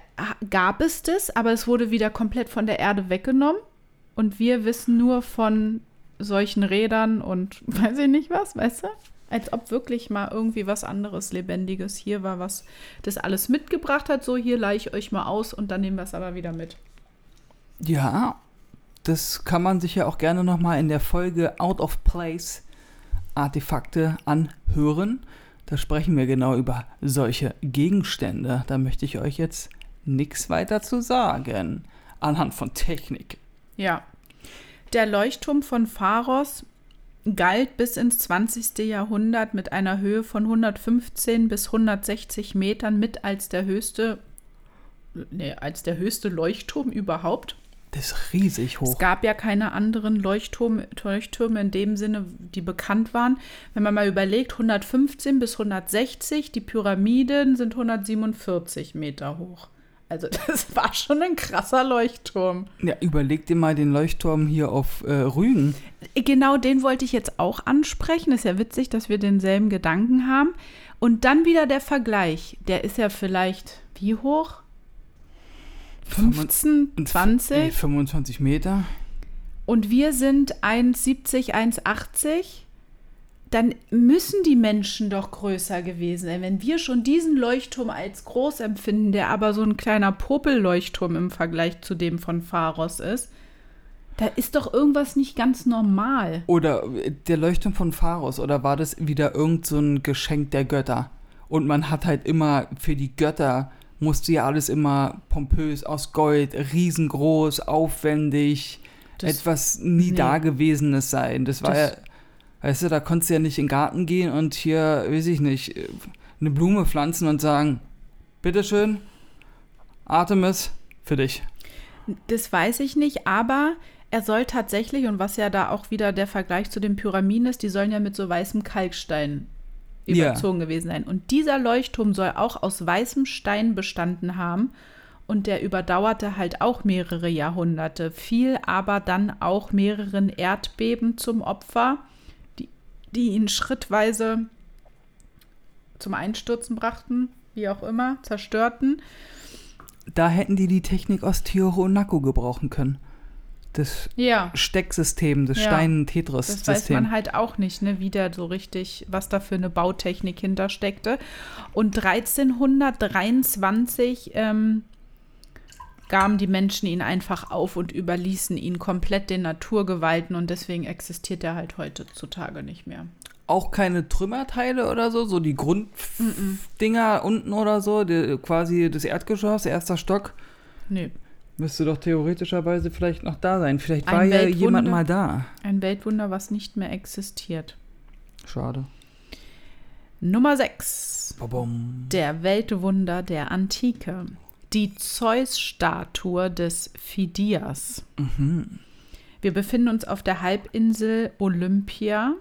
gab es das, aber es wurde wieder komplett von der Erde weggenommen und wir wissen nur von solchen Rädern und weiß ich nicht was, weißt du? Als ob wirklich mal irgendwie was anderes Lebendiges hier war, was das alles mitgebracht hat. So, hier leih ich euch mal aus und dann nehmen wir es aber wieder mit. Ja, das kann man sich ja auch gerne nochmal in der Folge Out of Place Artefakte anhören. Da sprechen wir genau über solche Gegenstände. Da möchte ich euch jetzt nichts weiter zu sagen. Anhand von Technik. Ja. Der Leuchtturm von Pharos galt bis ins 20. Jahrhundert mit einer Höhe von 115 bis 160 Metern mit als der höchste, nee, als der höchste Leuchtturm überhaupt. Das ist riesig hoch. Es gab ja keine anderen Leuchtturm, Leuchttürme in dem Sinne, die bekannt waren. Wenn man mal überlegt, 115 bis 160, die Pyramiden sind 147 Meter hoch. Also das war schon ein krasser Leuchtturm. Ja, überleg dir mal den Leuchtturm hier auf äh, Rügen. Genau den wollte ich jetzt auch ansprechen. Ist ja witzig, dass wir denselben Gedanken haben. Und dann wieder der Vergleich. Der ist ja vielleicht wie hoch? 15, 20? Nee, 25 Meter. Und wir sind 1,70, 1,80. Dann müssen die Menschen doch größer gewesen sein. Wenn wir schon diesen Leuchtturm als groß empfinden, der aber so ein kleiner Popelleuchtturm im Vergleich zu dem von Pharos ist, da ist doch irgendwas nicht ganz normal. Oder äh, der Leuchtturm von Pharos, oder war das wieder irgend so ein Geschenk der Götter? Und man hat halt immer für die Götter musste ja alles immer pompös aus Gold, riesengroß, aufwendig, das, etwas nie nee. Dagewesenes sein. Das war das, ja, weißt du, da konntest du ja nicht in den Garten gehen und hier, weiß ich nicht, eine Blume pflanzen und sagen, bitteschön, Artemis, für dich. Das weiß ich nicht, aber er soll tatsächlich, und was ja da auch wieder der Vergleich zu den Pyramiden ist, die sollen ja mit so weißem Kalkstein überzogen ja. gewesen sein. Und dieser Leuchtturm soll auch aus weißem Stein bestanden haben. Und der überdauerte halt auch mehrere Jahrhunderte, fiel aber dann auch mehreren Erdbeben zum Opfer, die, ihn schrittweise zum Einstürzen brachten, wie auch immer, zerstörten. Da hätten die die Technik aus Tioranaku gebrauchen können das ja. Stecksystem, das ja. Stein-Tetris-System. Das weiß man halt auch nicht, ne, wie der so richtig, was da für eine Bautechnik hintersteckte. Und 1323 ähm, gaben die Menschen ihn einfach auf und überließen ihn komplett den Naturgewalten und deswegen existiert er halt heutzutage nicht mehr. Auch keine Trümmerteile oder so, so die Grunddinger unten oder so, die, quasi das Erdgeschoss, erster Stock. Nee. Müsste doch theoretischerweise vielleicht noch da sein. Vielleicht war ja jemand mal da. Ein Weltwunder, was nicht mehr existiert. Schade. Nummer 6. Der Weltwunder der Antike. Die Zeus-Statue des Phidias. Mhm. Wir befinden uns auf der Halbinsel Olympia,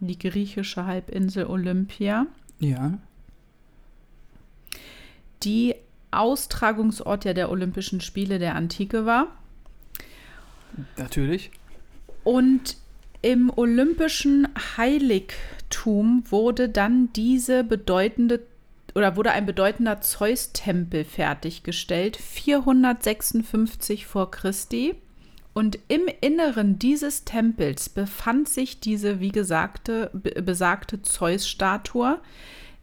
die griechische Halbinsel Olympia. Ja. Die Austragungsort ja der Olympischen Spiele der Antike war. Natürlich. Und im olympischen Heiligtum wurde dann diese bedeutende oder wurde ein bedeutender Zeus-Tempel fertiggestellt, 456 vor Christi. Und im Inneren dieses Tempels befand sich diese, wie gesagte, besagte Zeus-Statue,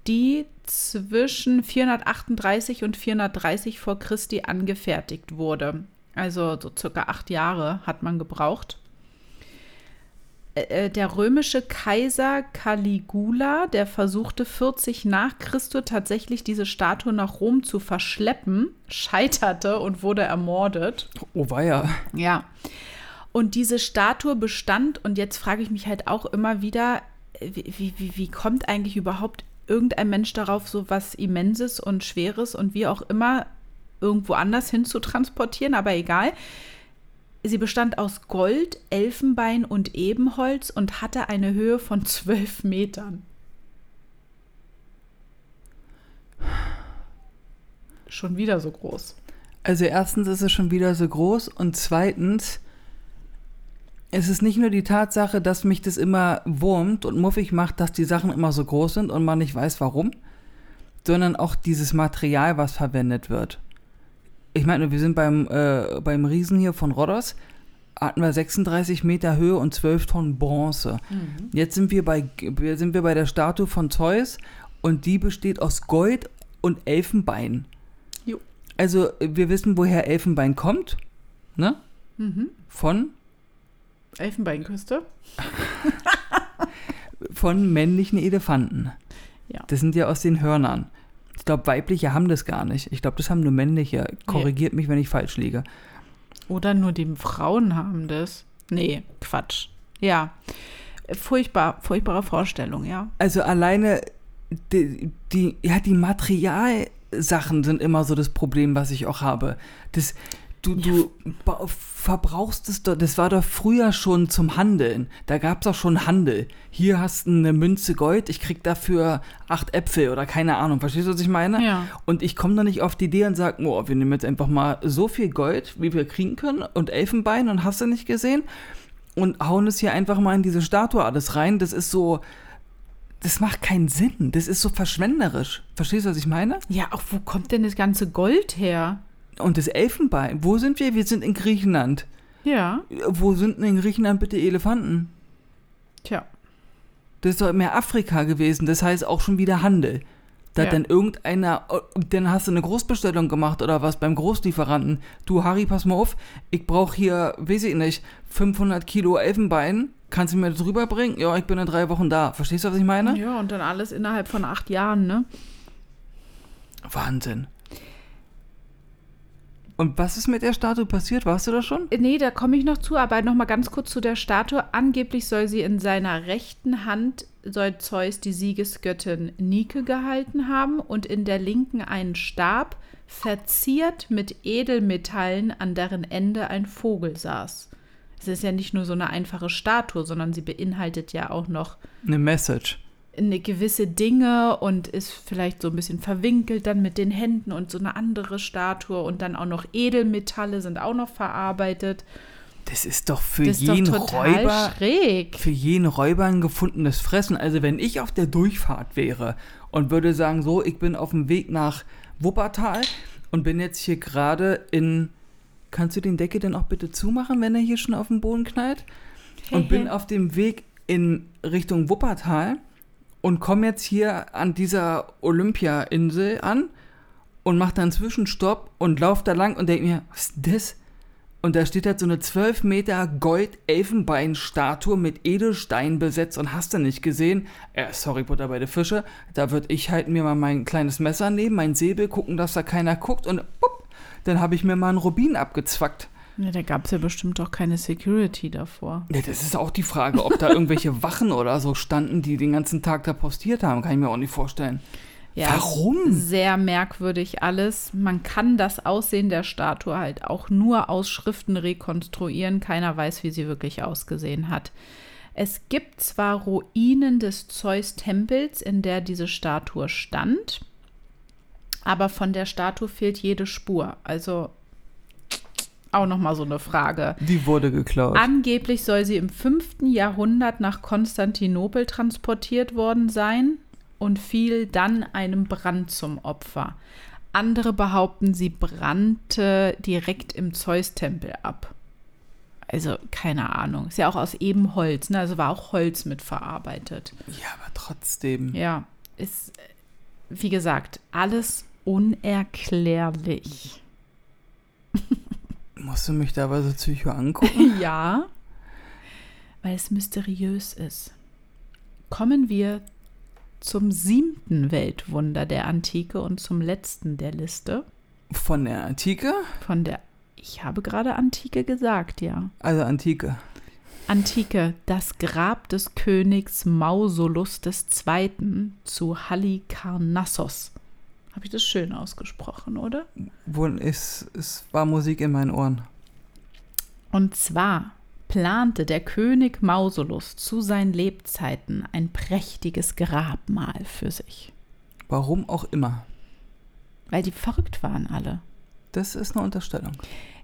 die zwischen 438 und 430 vor Christi angefertigt wurde. Also so circa acht Jahre hat man gebraucht. Äh, äh, der römische Kaiser Caligula, der versuchte 40 nach Christus tatsächlich diese Statue nach Rom zu verschleppen, scheiterte und wurde ermordet. Oh weia. Ja. Und diese Statue bestand, und jetzt frage ich mich halt auch immer wieder, wie, wie, wie kommt eigentlich überhaupt irgendein Mensch darauf, so was Immenses und Schweres und wie auch immer irgendwo anders hin zu transportieren, aber egal. Sie bestand aus Gold, Elfenbein und Ebenholz und hatte eine Höhe von zwölf Metern. Schon wieder so groß. Also erstens ist es schon wieder so groß und zweitens es ist nicht nur die Tatsache, dass mich das immer wurmt und muffig macht, dass die Sachen immer so groß sind und man nicht weiß warum, sondern auch dieses Material, was verwendet wird. Ich meine, wir sind beim, äh, beim Riesen hier von Rhodos, hatten wir 36 Meter Höhe und 12 Tonnen Bronze. Mhm. Jetzt sind wir, bei, sind wir bei der Statue von Zeus und die besteht aus Gold und Elfenbein. Jo. Also wir wissen, woher Elfenbein kommt. Ne? Mhm. Von Elfenbeinküste? Von männlichen Elefanten. Ja. Das sind ja aus den Hörnern. Ich glaube, weibliche haben das gar nicht. Ich glaube, das haben nur männliche. Korrigiert nee. mich, wenn ich falsch liege. Oder nur die Frauen haben das. Nee, Quatsch. Ja. Furchtbar, furchtbare Vorstellung, ja. Also alleine die, die, ja, die Materialsachen sind immer so das Problem, was ich auch habe. Das, Du, du ba- verbrauchst es doch, das war doch früher schon zum Handeln. Da gab es auch schon Handel. Hier hast du eine Münze Gold, ich krieg dafür acht Äpfel oder keine Ahnung. Verstehst du, was ich meine? Ja. Und ich komme doch nicht auf die Idee und sage, oh, wir nehmen jetzt einfach mal so viel Gold, wie wir kriegen können und Elfenbein und hast du nicht gesehen und hauen es hier einfach mal in diese Statue alles rein. Das ist so, das macht keinen Sinn. Das ist so verschwenderisch. Verstehst du, was ich meine? Ja, auch wo kommt denn das ganze Gold her? Und das Elfenbein, wo sind wir? Wir sind in Griechenland. Ja, Wo sind denn in Griechenland bitte Elefanten? tja. Das ist doch mehr Afrika gewesen, das heißt auch schon wieder Handel. Da hat Ja. dann irgendeiner, dann hast du eine Großbestellung gemacht oder was beim Großlieferanten. Du, Harry, pass mal auf, ich brauche hier, weiß ich nicht, 500 Kilo Elfenbein. Kannst du mir das rüberbringen? Ja, ich bin in drei Wochen da. Verstehst du, was ich meine? Ja, und dann alles innerhalb von acht Jahren, ne? Wahnsinn. Und was ist mit der Statue passiert? Warst du da schon? Nee, da komme ich noch zu, aber noch mal ganz kurz zu der Statue. Angeblich soll sie in seiner rechten Hand soll Zeus die Siegesgöttin Nike gehalten haben und in der linken einen Stab, verziert mit Edelmetallen, an deren Ende ein Vogel saß. Es ist ja nicht nur so eine einfache Statue, sondern sie beinhaltet ja auch noch Eine Message. Eine gewisse Dinge und ist vielleicht so ein bisschen verwinkelt dann mit den Händen und so eine andere Statue und dann auch noch Edelmetalle sind auch noch verarbeitet. Das ist doch für Das doch jeden total Räuber schräg. für jeden Räuber ein gefundenes Fressen. Also wenn ich auf der Durchfahrt wäre und würde sagen, so, ich bin auf dem Weg nach Wuppertal und bin jetzt hier gerade in. Kannst du den Deckel denn auch bitte zumachen, wenn er hier schon auf den Boden knallt? Und bin auf dem Weg in Richtung Wuppertal und komme jetzt hier an dieser Olympia-Insel an und mache dann einen Zwischenstopp und laufe da lang und denke mir, was ist das? Und da steht halt so eine 12 Meter Gold-Elfenbein-Statue mit Edelstein besetzt und hast du nicht gesehen? Äh, sorry, Butter bei der Fische. Da würde ich halt mir mal mein kleines Messer nehmen, mein Säbel, gucken, dass da keiner guckt und pup, dann habe ich mir mal einen Rubin abgezwackt. Ja, da gab es ja bestimmt auch keine Security davor. Ja, das ist auch die Frage, ob da irgendwelche Wachen oder so standen, die den ganzen Tag da postiert haben. Kann ich mir auch nicht vorstellen. Ja, Warum? Sehr merkwürdig alles. Man kann das Aussehen der Statue halt auch nur aus Schriften rekonstruieren. Keiner weiß, wie sie wirklich ausgesehen hat. Es gibt zwar Ruinen des Zeus-Tempels, in der diese Statue stand, aber von der Statue fehlt jede Spur. Also auch noch mal so eine Frage. Die wurde geklaut. Angeblich soll sie im 5. Jahrhundert nach Konstantinopel transportiert worden sein und fiel dann einem Brand zum Opfer. Andere behaupten, sie brannte direkt im Zeus-Tempel ab. Also keine Ahnung. Ist ja auch aus eben Holz, ne? Also war auch Holz mit verarbeitet. ja, aber trotzdem. Ja, ist, wie gesagt, alles unerklärlich. Musst du mich da aber so psycho angucken? Ja, weil es mysteriös ist. Kommen wir zum siebten Weltwunder der Antike und zum letzten der Liste. Von der Antike? Von der, ich habe gerade Antike gesagt, ja. Also Antike. Antike, das Grab des Königs Mausolus II. zu Halikarnassos. Habe ich das schön ausgesprochen, oder? Ist, es war Musik in meinen Ohren. Und zwar plante der König Mausolus zu seinen Lebzeiten ein prächtiges Grabmal für sich. Warum auch immer. Weil die verrückt waren alle. Das ist eine Unterstellung.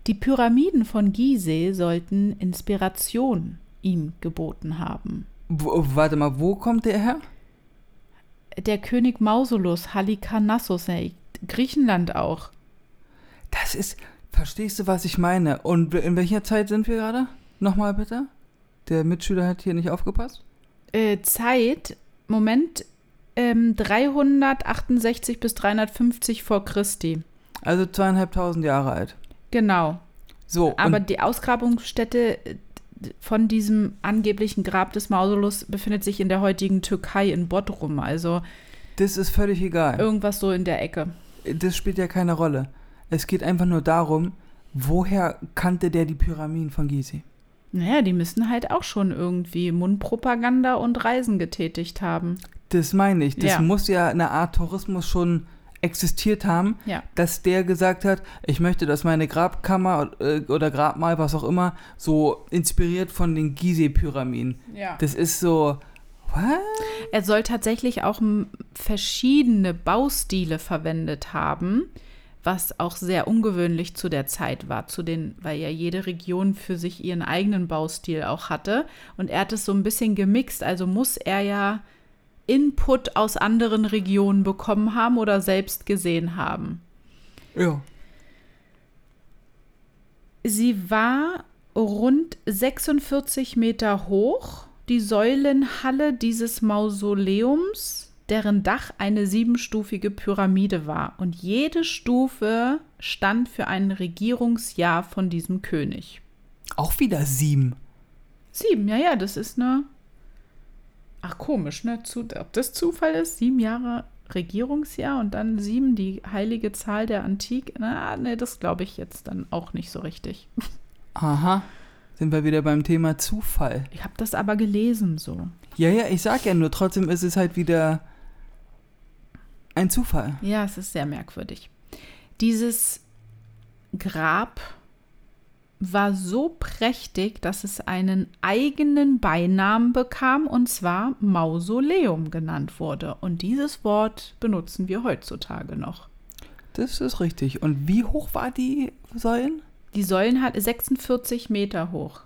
Die Pyramiden von Gizeh sollten Inspiration ihm geboten haben. Wo, warte mal, wo kommt der her? Der König Mausolus, Halikarnassos, äh, Griechenland auch. Das ist. Verstehst du, was ich meine? Und in welcher Zeit sind wir gerade? Nochmal bitte? Der Mitschüler hat hier nicht aufgepasst? Äh, Zeit, Moment, ähm, 368 bis 350 vor Christi. Also zweieinhalbtausend Jahre alt. Genau. So, Aber die Ausgrabungsstätte äh, von diesem angeblichen Grab des Mausolus befindet sich in der heutigen Türkei in Bodrum. Also das ist völlig egal. irgendwas so in der Ecke. Das spielt ja keine Rolle. Es geht einfach nur darum, woher kannte der die Pyramiden von Gizeh? Naja, die müssen halt auch schon irgendwie Mundpropaganda und Reisen getätigt haben. Das meine ich. Das Ja. muss ja eine Art Tourismus schon existiert haben, Ja. dass der gesagt hat, ich möchte, dass meine Grabkammer äh, oder Grabmal, was auch immer, so inspiriert von den Gizeh-Pyramiden. ja. Das ist so, what? Er soll tatsächlich auch verschiedene Baustile verwendet haben, was auch sehr ungewöhnlich zu der Zeit war, zu den, weil ja jede Region für sich ihren eigenen Baustil auch hatte. Und er hat es so ein bisschen gemixt, also muss er ja Input aus anderen Regionen bekommen haben oder selbst gesehen haben. Ja. Sie war rund 46 Meter hoch, die Säulenhalle dieses Mausoleums, deren Dach eine siebenstufige Pyramide war. Und jede Stufe stand für ein Regierungsjahr von diesem König. Auch wieder sieben. Sieben, ja, ja, das ist eine. Ach, komisch, ne? Zu, ob das Zufall ist? Sieben Jahre Regierungsjahr und dann sieben, die heilige Zahl der Antike. Na, ne, das glaube ich jetzt dann auch nicht so richtig. Aha. Sind wir wieder beim Thema Zufall. Ich habe das aber gelesen so. Ja, ja, ich sag ja nur, trotzdem ist es halt wieder ein Zufall. Ja, es ist sehr merkwürdig. Dieses Grab war so prächtig, dass es einen eigenen Beinamen bekam, und zwar Mausoleum genannt wurde. Und dieses Wort benutzen wir heutzutage noch. Das ist richtig. Und wie hoch war die Säulen? Die Säulen hat 46 Meter hoch.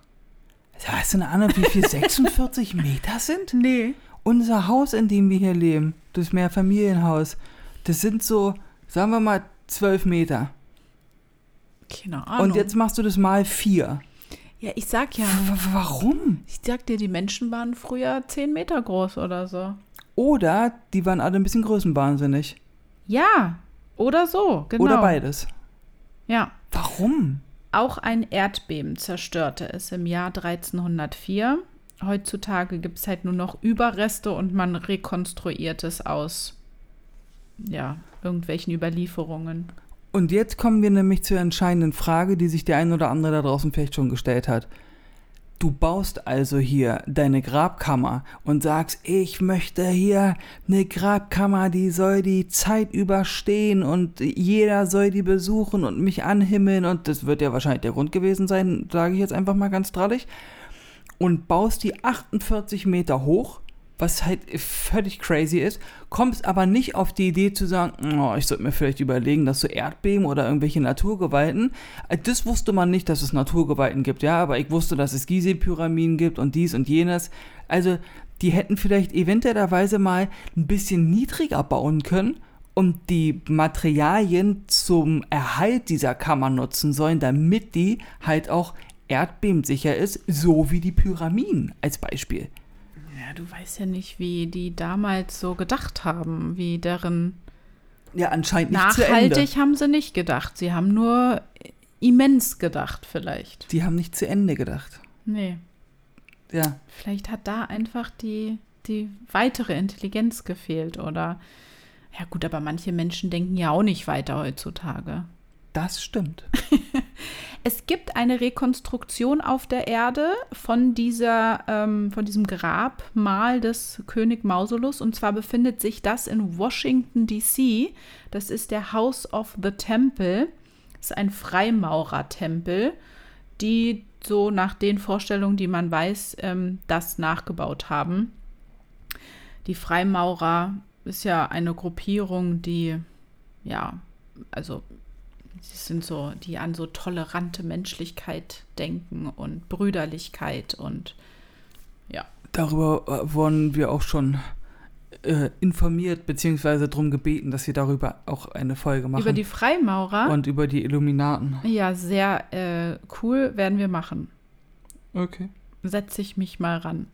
Hast du eine Ahnung, wie viel 46 Meter sind? Nee. Unser Haus, in dem wir hier leben, das Mehrfamilienhaus, das sind so, sagen wir mal, 12 Meter. Keine Ahnung. Und jetzt machst du das mal vier. ja, ich sag ja, W warum? ich sag dir, die Menschen waren früher 10 Meter groß oder so. Oder die waren alle ein bisschen größenwahnsinnig. Ja, oder so, genau. Oder beides. Ja. Warum? Auch ein Erdbeben zerstörte es im Jahr 1304. Heutzutage gibt es halt nur noch Überreste und man rekonstruiert es aus ja, irgendwelchen Überlieferungen. Und jetzt kommen wir nämlich zur entscheidenden Frage, die sich der ein oder andere da draußen vielleicht schon gestellt hat. Du baust also hier deine Grabkammer und sagst, ich möchte hier eine Grabkammer, die soll die Zeit überstehen und jeder soll die besuchen und mich anhimmeln und das wird ja wahrscheinlich der Grund gewesen sein, sage ich jetzt einfach mal ganz drallig. Und baust die 48 Meter hoch, was halt völlig crazy ist, kommst aber nicht auf die Idee zu sagen, oh, ich sollte mir vielleicht überlegen, dass so Erdbeben oder irgendwelche Naturgewalten, äh, das wusste man nicht, dass es Naturgewalten gibt, ja, aber ich wusste, dass es Gizeh-Pyramiden gibt und dies und jenes. Also, die hätten vielleicht eventuellerweise mal ein bisschen niedriger bauen können und die Materialien zum Erhalt dieser Kammer nutzen sollen, damit die halt auch erdbebensicher ist, so wie die Pyramiden als Beispiel. Ja, du weißt ja nicht, wie die damals so gedacht haben, wie deren Ja, anscheinend nicht nachhaltig haben sie nicht gedacht. Sie haben nur immens gedacht, vielleicht. Die haben nicht zu Ende gedacht. Nee. Ja, Vielleicht hat da einfach die, die weitere Intelligenz gefehlt oder. Ja, gut, aber manche Menschen denken ja auch nicht weiter heutzutage. Das stimmt. Es gibt eine Rekonstruktion auf der Erde von, dieser, ähm, von diesem Grabmal des König Mausolus. Und zwar befindet sich das in Washington, D.C. Das ist der House of the Temple. Das ist ein Freimaurertempel, die so nach den Vorstellungen, die man weiß, ähm, das nachgebaut haben. Die Freimaurer ist ja eine Gruppierung, die, ja, also Sie sind so, die an so tolerante Menschlichkeit denken und Brüderlichkeit und ja. Darüber äh, wurden wir auch schon äh, informiert, beziehungsweise darum gebeten, dass wir darüber auch eine Folge machen. Über die Freimaurer, und über die Illuminaten. ja, sehr äh, cool, werden wir machen. Okay. Setze ich mich mal ran.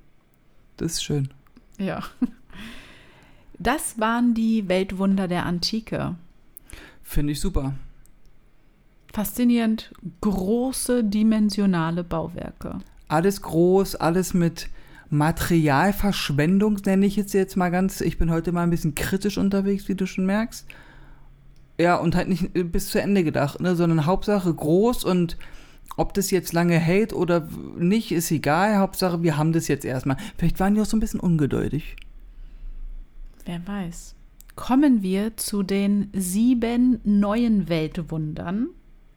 Das ist schön. Ja. Das waren die Weltwunder der Antike. Finde ich super. Faszinierend große dimensionale Bauwerke. Alles groß, alles mit Materialverschwendung, nenne ich jetzt jetzt mal ganz. Ich bin heute mal ein bisschen kritisch unterwegs, wie du schon merkst. Ja, und halt nicht äh, bis zu Ende gedacht, ne, sondern Hauptsache groß und ob das jetzt lange hält oder nicht, ist egal. Hauptsache, wir haben das jetzt erstmal. Vielleicht waren die auch so ein bisschen ungeduldig. Wer weiß. kommen wir zu den sieben neuen Weltwundern,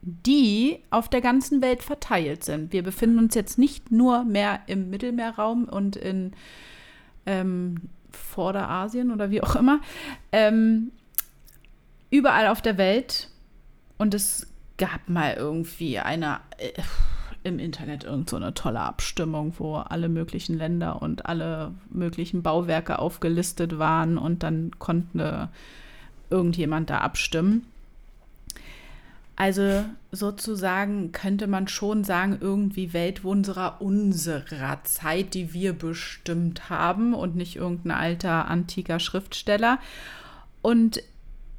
die auf der ganzen Welt verteilt sind. Wir befinden uns jetzt nicht nur mehr im Mittelmeerraum und in ähm, Vorderasien oder wie auch immer, ähm, überall auf der Welt. Und es gab mal irgendwie eine äh, im Internet irgend so eine tolle Abstimmung, wo alle möglichen Länder und alle möglichen Bauwerke aufgelistet waren und dann konnte irgendjemand da abstimmen. Also sozusagen könnte man schon sagen, irgendwie Weltwunderer unserer Zeit, die wir bestimmt haben und nicht irgendein alter antiker Schriftsteller. Und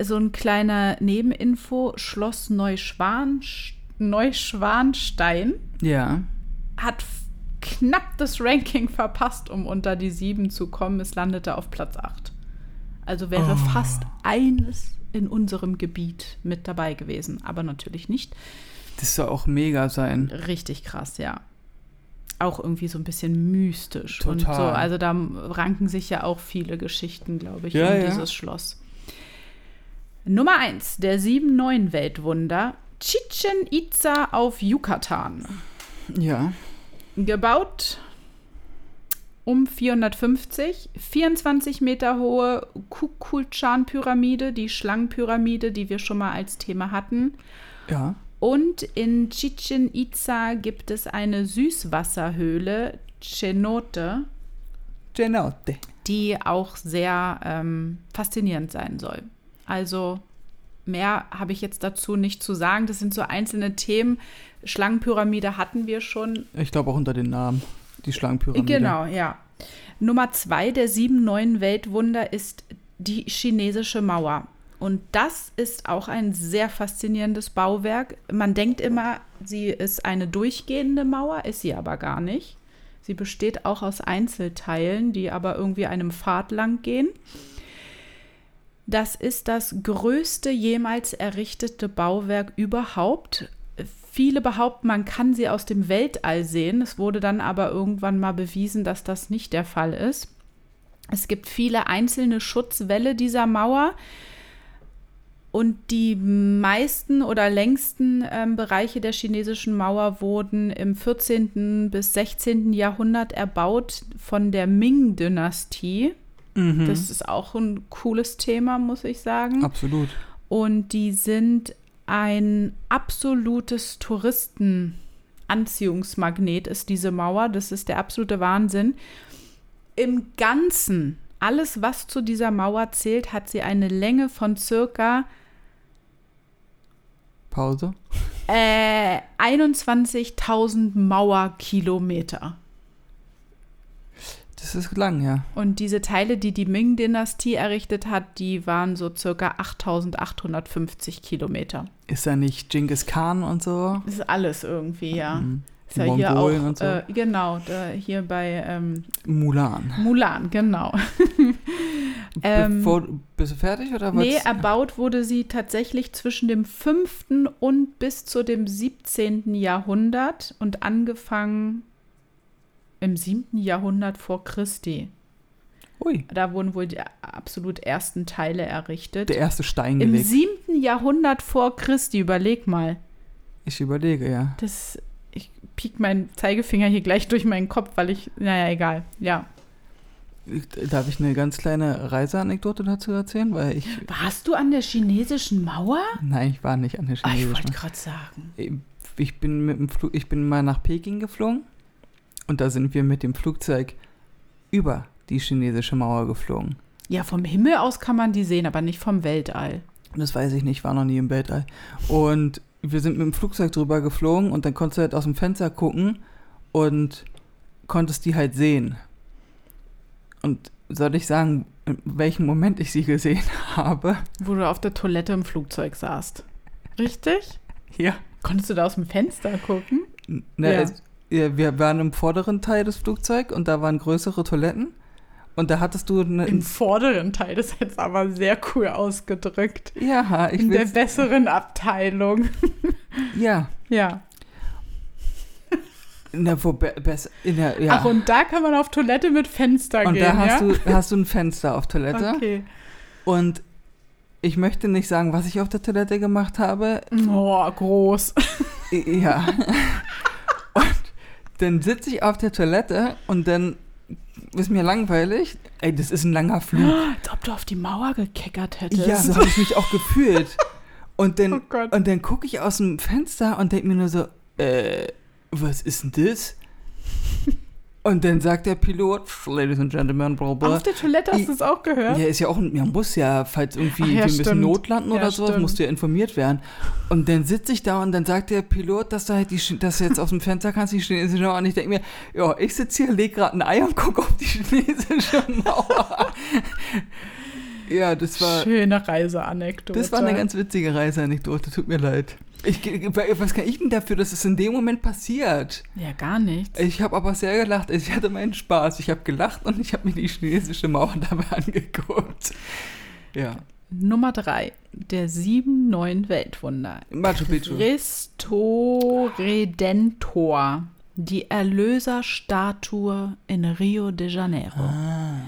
so ein kleiner Nebeninfo, Schloss Neuschwanstein Neuschwanstein Ja. hat knapp das Ranking verpasst, um unter die sieben zu kommen. Es landete auf Platz 8. Also wäre Oh. fast eines in unserem Gebiet mit dabei gewesen, aber natürlich nicht. Das soll auch mega sein. Richtig krass, ja. Auch irgendwie so ein bisschen mystisch und so. Total. Also da ranken sich ja auch viele Geschichten, glaube ich, Ja, um ja. dieses Schloss. Nummer eins der sieben neuen Weltwunder. Chichen Itza auf Yucatan. Ja. Gebaut um 450, 24 Meter hohe Kukulchan-Pyramide, die Schlangenpyramide, die wir schon mal als Thema hatten. Ja. Und in Chichen Itza gibt es eine Süßwasserhöhle, Cenote, Genote. die auch sehr ähm, faszinierend sein soll. Also mehr habe ich jetzt dazu nicht zu sagen. Das sind so einzelne Themen. Schlangenpyramide hatten wir schon. Ich glaube auch unter den Namen. Die Schlangenpyramide. Genau, ja. Nummer zwei der sieben neuen Weltwunder ist die chinesische Mauer. Und das ist auch ein sehr faszinierendes Bauwerk. Man denkt immer, sie ist eine durchgehende Mauer, ist sie aber gar nicht. Sie besteht auch aus Einzelteilen, die aber irgendwie einem Pfad lang gehen. Das ist das größte jemals errichtete Bauwerk überhaupt. Viele behaupten, man kann sie aus dem Weltall sehen. Es wurde dann aber irgendwann mal bewiesen, dass das nicht der Fall ist. Es gibt viele einzelne Schutzwälle dieser Mauer. Und die meisten oder längsten ähm, Bereiche der chinesischen Mauer wurden im 14. bis 16. Jahrhundert erbaut von der Ming-Dynastie. Mhm. Das ist auch ein cooles Thema, muss ich sagen. Absolut. Und die sind ein absolutes Touristenanziehungsmagnet, ist diese Mauer. Das ist der absolute Wahnsinn. Im Ganzen, alles, was zu dieser Mauer zählt, hat sie eine Länge von circa Pause. äh, 21.000 Mauerkilometer. Das ist lang, ja. Und diese Teile, die die Ming-Dynastie errichtet hat, die waren so circa 8.850 Kilometer. Ist da nicht Genghis Khan und so? Das ist alles irgendwie, ja. Mhm. Ist ja hier auch, und so. äh, genau, da, hier bei ähm, Mulan. Mulan, genau. Ähm, Bevor, bist du fertig oder was? Nee, erbaut wurde sie tatsächlich zwischen dem 5. und bis zu dem 17. Jahrhundert und angefangen im 7. Jahrhundert vor Christi. Ui, Da wurden wohl die absolut ersten Teile errichtet. der erste Stein Im gelegt. 7. Jahrhundert vor Christi, überleg mal. Ich überlege, ja. Das, ich piek meinen Zeigefinger hier gleich durch meinen Kopf, weil ich, naja, egal. Ja. Darf ich eine ganz kleine Reiseanekdote dazu erzählen? Weil ich, Warst du an der chinesischen Mauer? nein, ich war nicht an der Ah, ich chinesischen. wollte gerade sagen. ich bin mit dem Flug, ich bin mal nach Peking geflogen und da sind wir mit dem Flugzeug über die chinesische Mauer geflogen. Ja, vom Himmel aus kann man die sehen, aber nicht vom Weltall. Das weiß ich nicht, war noch nie im Weltall. Und wir sind mit dem Flugzeug drüber geflogen und dann konntest du halt aus dem Fenster gucken und konntest die halt sehen. Und soll ich sagen, in welchem Moment ich sie gesehen habe? Wo du auf der Toilette im Flugzeug saßt. Richtig? Ja. Konntest du da aus dem Fenster gucken? Ne, Ja. es, wir waren im vorderen Teil des Flugzeugs und da waren größere Toiletten. Und da hattest du eine. Im vorderen Teil, das ist jetzt aber sehr cool ausgedrückt. ja, ich In der besseren Abteilung. Ja. Ja. In der, wo, be, in der, ja. Ach, und da kann man auf Toilette mit Fenster und gehen, da hast, ja? du, hast du ein Fenster auf Toilette. Okay. Und Ich möchte nicht sagen, was ich auf der Toilette gemacht habe. Oh, groß. Ja. dann sitze ich auf der Toilette und dann ist mir langweilig. Ey, das ist ein langer Flug. Als ob du auf die Mauer gekeckert hättest. Ja, so habe ich mich auch gefühlt. Und dann, Oh und dann gucke ich aus dem Fenster und denke mir nur so, äh, was ist denn das? Und dann sagt der Pilot, Ladies and Gentlemen, bla bla. Auf der Toilette hast du es auch gehört? Ja, ist ja auch, ein- man muss ja, falls irgendwie Ach ja, wir müssen stimmt. notlanden Ja, oder sowas, stimmt. musst du ja informiert werden. Und dann sitze ich da und dann sagt der Pilot, dass du halt die, dass du jetzt aus dem Fenster kannst, die chinesische Mauer. Und ich denke mir, ja, ich sitze hier, leg gerade ein Ei und gucke auf die chinesische Mauer. ja, das war, Schöne Reiseanekdote. das war eine ganz witzige Reiseanekdote, tut mir leid. Ich, was kann ich denn dafür, dass es in dem Moment passiert? Ja, gar nichts. Ich habe aber sehr gelacht. Ich hatte meinen Spaß. Ich habe gelacht und ich habe mir die chinesische Mauer dabei angeguckt. Ja. Nummer drei. Der sieben neuen Weltwunder. Machu Picchu. Cristo Redentor. Die Erlöserstatue in Rio de Janeiro. Ah.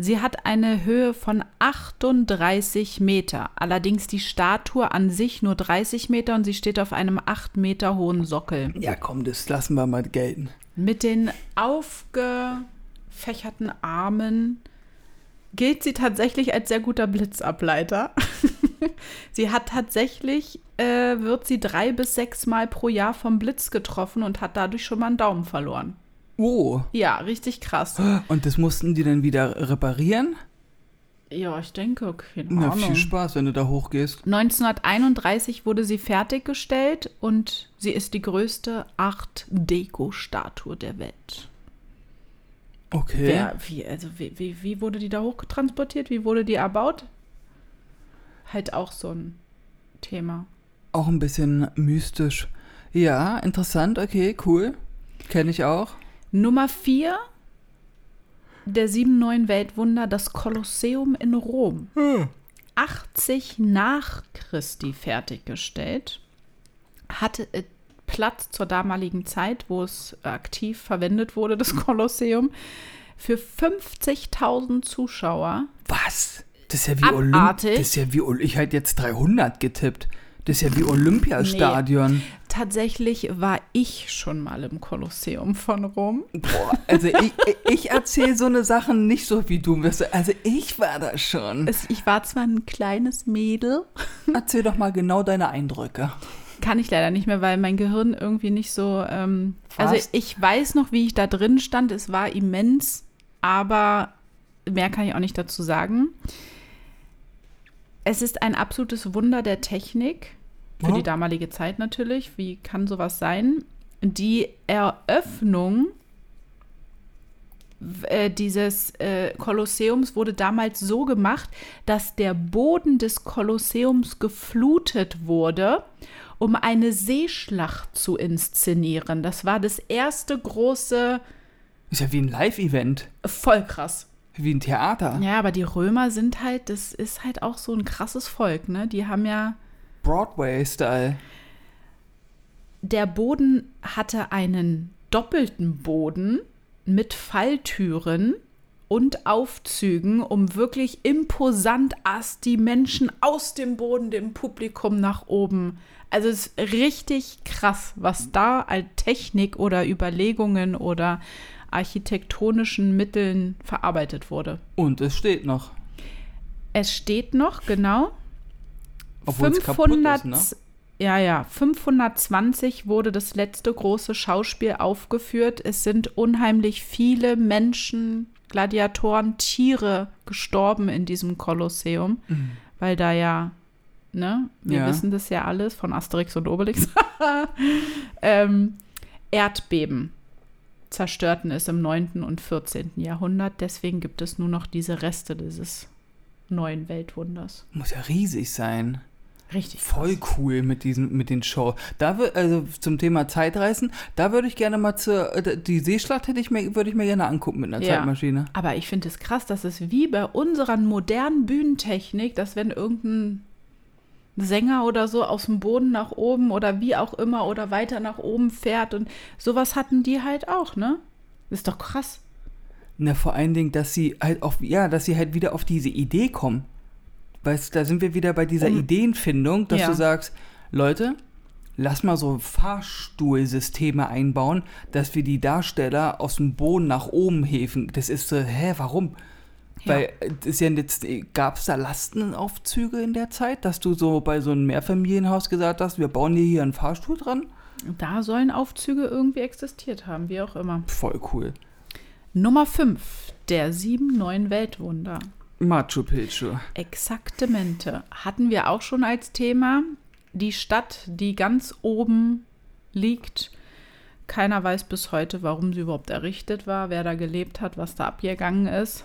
Sie hat eine Höhe von 38 Meter. Allerdings die Statue an sich nur 30 Meter und sie steht auf einem 8 Meter hohen Sockel. Ja, komm, das lassen wir mal gelten. Mit den aufgefächerten Armen gilt sie tatsächlich als sehr guter Blitzableiter. sie hat tatsächlich, äh, wird sie drei bis sechs Mal pro Jahr vom Blitz getroffen und hat dadurch schon mal einen Daumen verloren. Oh. Ja, richtig krass. Und das mussten die dann wieder reparieren? Ja, ich denke, keine Na, Ahnung. viel Spaß, wenn du da hochgehst. 1931 wurde sie fertiggestellt und sie ist die größte Art Deco-Statue der Welt. Okay. Wer, wie, also wie, wie, wie wurde die da hochtransportiert? Wie wurde die erbaut? Halt auch so ein Thema. Auch ein bisschen mystisch. Ja, interessant, okay, cool. Kenne ich auch. Nummer vier der sieben neuen Weltwunder, das Kolosseum in Rom. 80 nach Christi fertiggestellt. Hatte äh, Platz zur damaligen Zeit, wo es aktiv verwendet wurde, das Kolosseum, für 50.000 Zuschauer. Was? Das ist ja wie Olymp. Das ist ja wie Ol Ich hätte jetzt 300 getippt. Das ist ja wie Olympiastadion. Tatsächlich war ich schon mal im Kolosseum von Rom. Boah, also ich, ich erzähle so eine Sachen nicht so wie du. Also ich war da schon. Es, ich war zwar ein kleines Mädel, Erzähl doch mal genau deine Eindrücke. kann ich leider nicht mehr, weil mein Gehirn irgendwie nicht so. Ähm, also ich weiß noch, wie ich da drin stand. Es war immens, aber mehr kann ich auch nicht dazu sagen. Es ist ein absolutes Wunder der Technik, für Ja. die damalige Zeit natürlich. Wie kann sowas sein? Die Eröffnung äh, dieses äh, Kolosseums wurde damals so gemacht, dass der Boden des Kolosseums geflutet wurde, um eine Seeschlacht zu inszenieren. Das war das erste große, Ist ja wie ein Live-Event. voll krass. Wie ein Theater. Ja, aber die Römer sind halt, das ist halt auch so ein krasses Volk, ne? Die haben ja, Broadway-Style. der Boden hatte einen doppelten Boden mit Falltüren und Aufzügen, um wirklich imposant ass die Menschen aus dem Boden, dem Publikum nach oben. Also es ist richtig krass, was da als Technik oder Überlegungen oder architektonischen Mitteln verarbeitet wurde. Und es steht noch. Es steht noch, genau. Obwohl es kaputt 500, ist, ne? Ja, ja, 520 wurde das letzte große Schauspiel aufgeführt. Es sind unheimlich viele Menschen, Gladiatoren, Tiere gestorben in diesem Kolosseum, weil da ja, ne, wir Ja. wissen das ja alles von Asterix und Obelix, ähm, Erdbeben zerstörten es im 9. und 14. Jahrhundert. Deswegen gibt es nur noch diese Reste dieses neuen Weltwunders. Muss ja riesig sein. Richtig. Voll cool mit diesen, mit den Show. Da wür- also zum Thema Zeitreisen, da würde ich gerne mal zur, äh, die Seeschlacht hätte ich mir, würde ich mir gerne angucken mit einer Ja. Zeitmaschine. Aber ich finde es krass, dass es wie bei unserer modernen Bühnentechnik, dass wenn irgendein Sänger oder so aus dem Boden nach oben oder wie auch immer oder weiter nach oben fährt und sowas hatten die halt auch, ne? Ist doch krass. Na, vor allen Dingen, dass sie halt auf, ja, dass sie halt wieder auf diese Idee kommen. Weißt du, da sind wir wieder bei dieser Um- Ideenfindung, dass Ja. du sagst, Leute, lass mal so Fahrstuhlsysteme einbauen, dass wir die Darsteller aus dem Boden nach oben hefen. Das ist so, hä, warum? Ja. Weil äh, ist ja jetzt, gab es da Lastenaufzüge in der Zeit, dass du so bei so einem Mehrfamilienhaus gesagt hast, wir bauen dir hier einen Fahrstuhl dran? Da sollen Aufzüge irgendwie existiert haben, wie auch immer. Voll cool. Nummer 5. Der sieben neuen Weltwunder. Machu Picchu. Exaktamente. Hatten wir auch schon als Thema. Die Stadt, die ganz oben liegt. Keiner weiß bis heute, warum sie überhaupt errichtet war, wer da gelebt hat, was da abgegangen ist.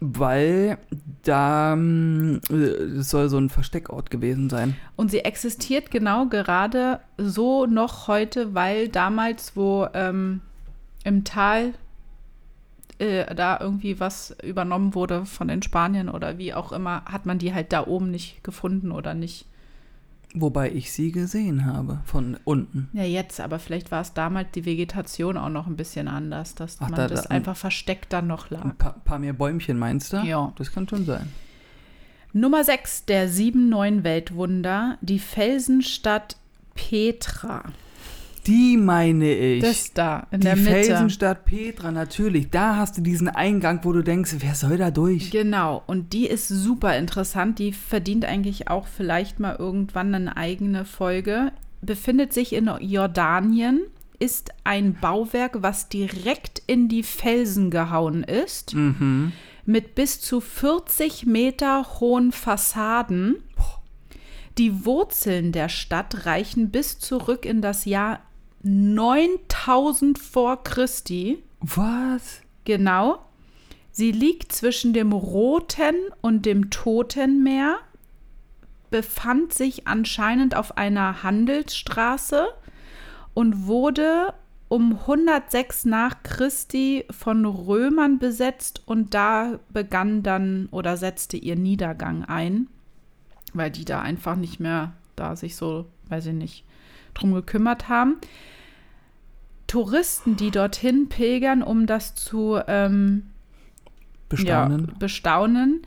Weil da ähm, äh, es soll so ein Versteckort gewesen sein. Und sie existiert genau gerade so noch heute, weil damals, wo ähm, im Tal äh, da irgendwie was übernommen wurde von den Spaniern oder wie auch immer, hat man die halt da oben nicht gefunden oder nicht. Wobei ich sie gesehen habe, von unten. Ja, jetzt, aber vielleicht war es damals die Vegetation auch noch ein bisschen anders, dass Ach, man da- das da- einfach versteckt dann noch lag. Ein paar, paar mehr Bäumchen, meinst du? Ja. Das kann schon sein. Nummer 6 der sieben neuen Weltwunder, die Felsenstadt Petra. Die meine ich. Das da in die der Mitte. Felsenstadt Petra, natürlich. Da hast du diesen Eingang, wo du denkst, wer soll da durch? Genau, und die ist super interessant. Die verdient eigentlich auch vielleicht mal irgendwann eine eigene Folge. Befindet sich in Jordanien, ist ein Bauwerk, was direkt in die Felsen gehauen ist, Mhm. mit bis zu 40 Meter hohen Fassaden. Die Wurzeln der Stadt reichen bis zurück in das Jahr 9000 vor Christi. Was? Genau. Sie liegt zwischen dem Roten und dem Toten Meer, befand sich anscheinend auf einer Handelsstraße und wurde um 106 nach Christi von Römern besetzt und da begann dann oder setzte ihr Niedergang ein, weil die da einfach nicht mehr da sich so, weiß ich nicht, drum gekümmert haben. Touristen, die dorthin pilgern, um das zu ähm, Bestaunen. ja, bestaunen.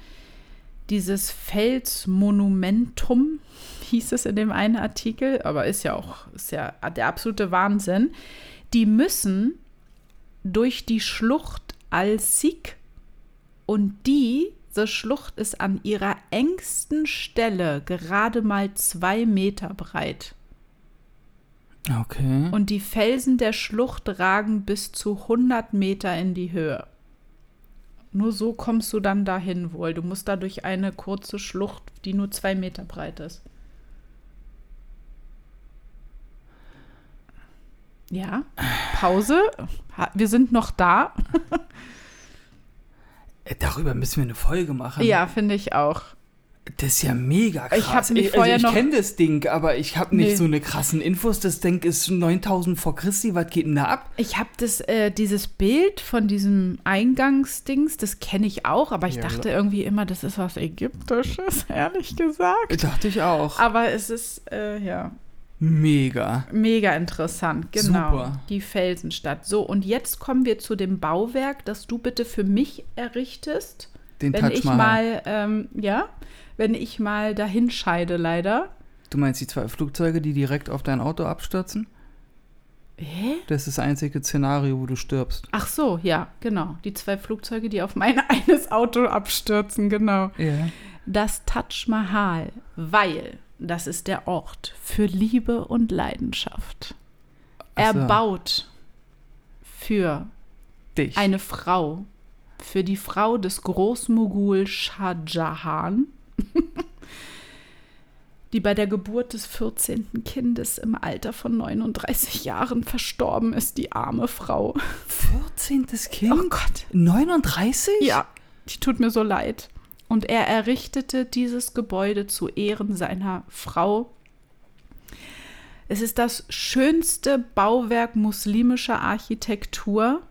Dieses Felsmonumentum hieß es in dem einen Artikel, aber ist ja auch ist ja der absolute Wahnsinn. Die müssen durch die Schlucht Al-Sik und diese Schlucht ist an ihrer engsten Stelle gerade mal zwei Meter breit. Okay. Und die Felsen der Schlucht ragen bis zu 100 Meter in die Höhe. Nur so kommst du dann dahin wohl. Du musst da durch eine kurze Schlucht, die nur zwei Meter breit ist. Ja, Pause. Wir sind noch da. Äh, Darüber müssen wir eine Folge machen. Ja, finde ich auch. Das ist ja mega krass. Ich also ich kenne das Ding, aber ich habe nicht Nee. so eine krassen Infos. Das Ding ist 9000 vor Christi. Was geht denn da ab? Ich habe das, äh, dieses Bild von diesem Eingangsdings, das kenne ich auch, aber ich Ja, dachte irgendwie immer, das ist was Ägyptisches, ehrlich gesagt. Dachte ich auch. Aber es ist, äh, ja, Mega. Mega interessant, genau. Super. Die Felsenstadt. So, und jetzt kommen wir zu dem Bauwerk, das du bitte für mich errichtest. Den wenn Touch ich mal, ähm, ja, wenn ich mal dahin scheide, leider. Du meinst die zwei Flugzeuge, die direkt auf dein Auto abstürzen? Hä? Das ist das einzige Szenario, wo du stirbst. Ach so, ja, genau. Die zwei Flugzeuge, die auf mein eines Auto abstürzen, genau. Ja. Das Taj Mahal, weil das ist der Ort für Liebe und Leidenschaft. So. Erbaut für Dich. eine Frau, für die Frau des Großmogul Shah Jahan, die bei der Geburt des 14. Kindes im Alter von 39 Jahren verstorben ist, die arme Frau. 14. Kind? Oh Gott. 39? Ja, die tut mir so leid. Und er errichtete dieses Gebäude zu Ehren seiner Frau. Es ist das schönste Bauwerk muslimischer Architektur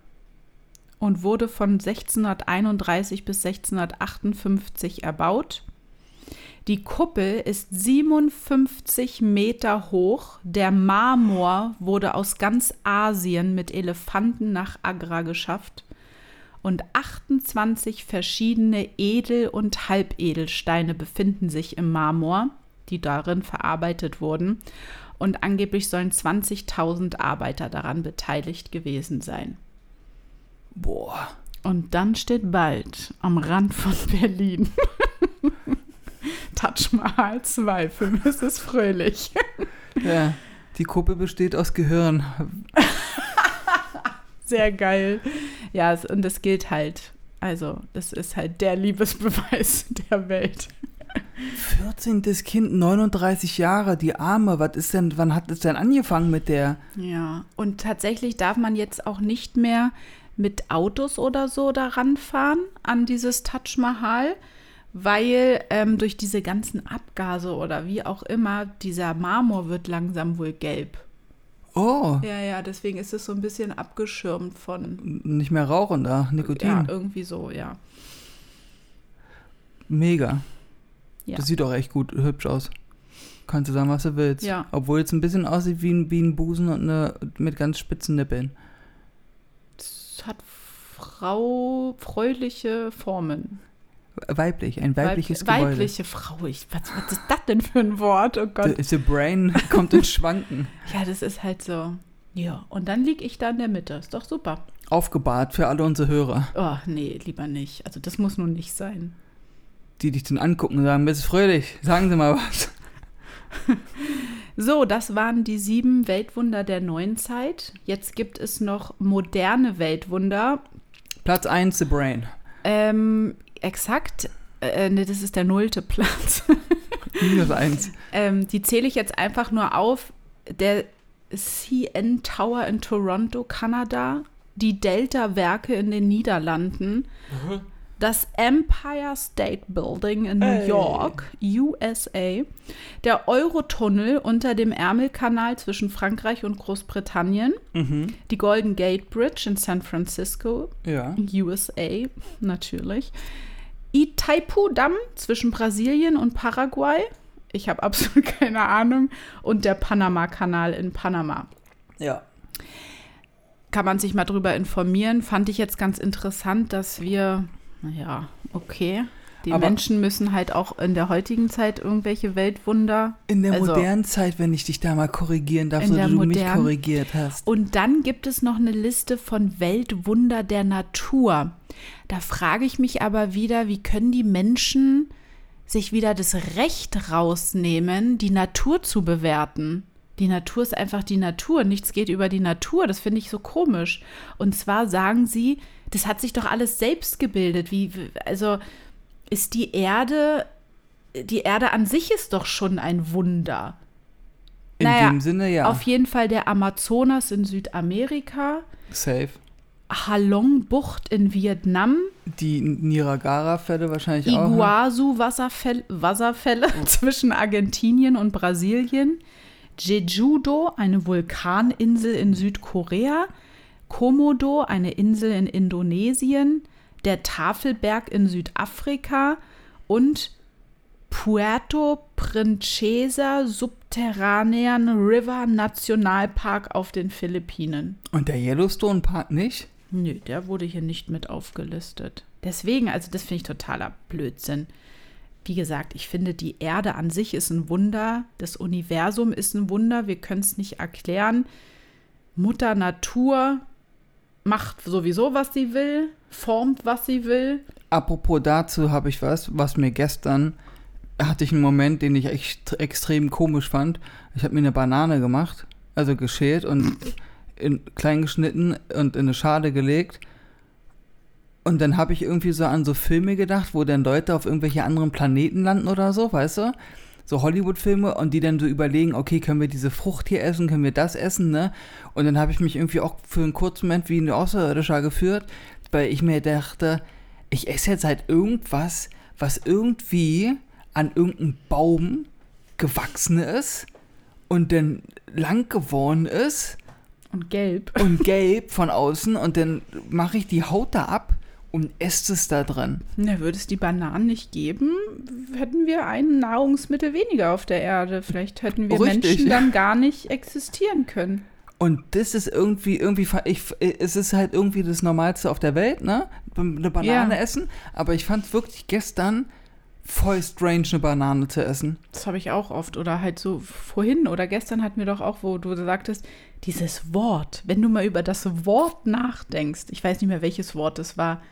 und wurde von 1631 bis 1658 erbaut. Die Kuppel ist 57 Meter hoch. Der Marmor wurde aus ganz Asien mit Elefanten nach Agra geschafft. und 28 verschiedene Edel- und Halbedelsteine befinden sich im Marmor, die darin verarbeitet wurden. Und angeblich sollen 20.000 Arbeiter daran beteiligt gewesen sein. Boah. Und dann steht bald am Rand von Berlin Taj Mahal 2 für Mrs. Fröhlich. Ja, die Kuppe besteht aus Gehirn. Sehr geil. Ja, und das gilt halt. Also, das ist halt der Liebesbeweis der Welt. 14. Kind, 39 Jahre, die Arme. Was ist denn, wann hat es denn angefangen mit der? Ja, und tatsächlich darf man jetzt auch nicht mehr mit Autos oder so daran fahren an dieses Taj Mahal, weil ähm, durch diese ganzen Abgase oder wie auch immer, dieser Marmor wird langsam wohl gelb. Oh, Ja, ja, deswegen ist es so ein bisschen abgeschirmt von. nicht mehr rauchen da, Nikotin. Ja, irgendwie so, ja. Mega. Ja. Das sieht auch echt gut, hübsch aus. Kannst du sagen, was du willst. Ja. Obwohl es ein bisschen aussieht wie ein, wie ein Busen und eine, mit ganz spitzen Nippeln. Hat Frau, freuliche Formen. Weiblich, ein weibliches Weib- Gebäude. Weibliche Frau. Ich, was, was ist das denn für ein Wort? Oh Gott. The, the brain kommt ins Schwanken. Ja, das ist halt so. Ja, und dann lieg ich da in der Mitte. Ist doch super. Aufgebahrt für alle unsere Hörer, Oh, nee, lieber nicht. Also das muss nun nicht sein. die dich dann angucken und sagen, Miss Fröhlich, sagen Sie mal was. So, das waren die sieben Weltwunder der neuen Zeit. Jetzt gibt es noch moderne Weltwunder. Platz 1, The Brain. Ähm, exakt. Äh, nee, das ist der nullte Platz. Minus 1. ähm, die zähle ich jetzt einfach nur auf. Der CN Tower in Toronto, Kanada. Die Delta-Werke in den Niederlanden. Das Empire State Building in New Ey. York, USA. Der Eurotunnel unter dem Ärmelkanal zwischen Frankreich und Großbritannien. Mhm. Die Golden Gate Bridge in San Francisco, Ja. USA, natürlich. Itaipu-Damm zwischen Brasilien und Paraguay. Ich habe absolut keine Ahnung. Und der Panama-Kanal in Panama. Ja. Kann man sich mal drüber informieren. Fand ich jetzt ganz interessant, dass wir, naja, okay. Die Aber- Menschen müssen halt auch in der heutigen Zeit irgendwelche Weltwunder. In der Also- modernen Zeit, wenn ich dich da mal korrigieren darf, so wie du mich korrigiert hast. Und dann gibt es noch eine Liste von Weltwunder der Natur. Da frage ich mich aber wieder, wie können die Menschen sich wieder das Recht rausnehmen, die Natur zu bewerten? Die Natur ist einfach die Natur. Nichts geht über die Natur. Das finde ich so komisch. Und zwar sagen sie, das hat sich doch alles selbst gebildet. Wie, also ist die Erde, die Erde an sich ist doch schon ein Wunder. In naja, dem Sinne, ja. Auf jeden Fall der Amazonas in Südamerika, Safe. Halong-Bucht in Vietnam, Die Niagara-Fälle wahrscheinlich auch. ne? Iguazu-Wasserfälle Wasserfälle zwischen Argentinien und Brasilien, Jeju-do, eine Vulkaninsel in Südkorea, Komodo, eine Insel in Indonesien, der Tafelberg in Südafrika und Puerto Princesa Subterranean River Nationalpark auf den Philippinen. Und der Yellowstone Park nicht? Nö, der wurde hier nicht mit aufgelistet. Deswegen, also das finde ich totaler Blödsinn. Wie gesagt, ich finde, die Erde an sich ist ein Wunder, das Universum ist ein Wunder, wir können es nicht erklären. Mutter Natur macht sowieso, was sie will, formt, was sie will. Apropos dazu habe ich was, was mir gestern hatte ich einen Moment, den ich echt extrem komisch fand. Ich habe mir eine Banane gemacht, also geschält und in klein geschnitten und in eine Schale gelegt. Und dann habe ich irgendwie so an so Filme gedacht, wo dann Leute auf irgendwelche anderen Planeten landen oder so, weißt du? So Hollywood-Filme und die dann so überlegen, okay, können wir diese Frucht hier essen, können wir das essen, ne? Und dann habe ich mich irgendwie auch für einen kurzen Moment wie ein Außerirdischer geführt, weil ich mir dachte, ich esse jetzt halt irgendwas, was irgendwie an irgendeinem Baum gewachsen ist und dann lang geworden ist Und gelb. und gelb von außen und dann mache ich die Haut da ab und esse es da drin. Na, würde es die Bananen nicht geben, hätten wir ein Nahrungsmittel weniger auf der Erde. Vielleicht hätten wir Richtig. Menschen dann gar nicht existieren können. Und das ist irgendwie, irgendwie, ich, es ist halt irgendwie das Normalste auf der Welt, ne? Eine Banane Ja. essen. Aber ich fand wirklich gestern voll strange, eine Banane zu essen. Das habe ich auch oft. Oder halt so vorhin oder gestern hatten wir doch auch, wo du sagtest, dieses Wort, wenn du mal über das Wort nachdenkst, ich weiß nicht mehr, welches Wort es war,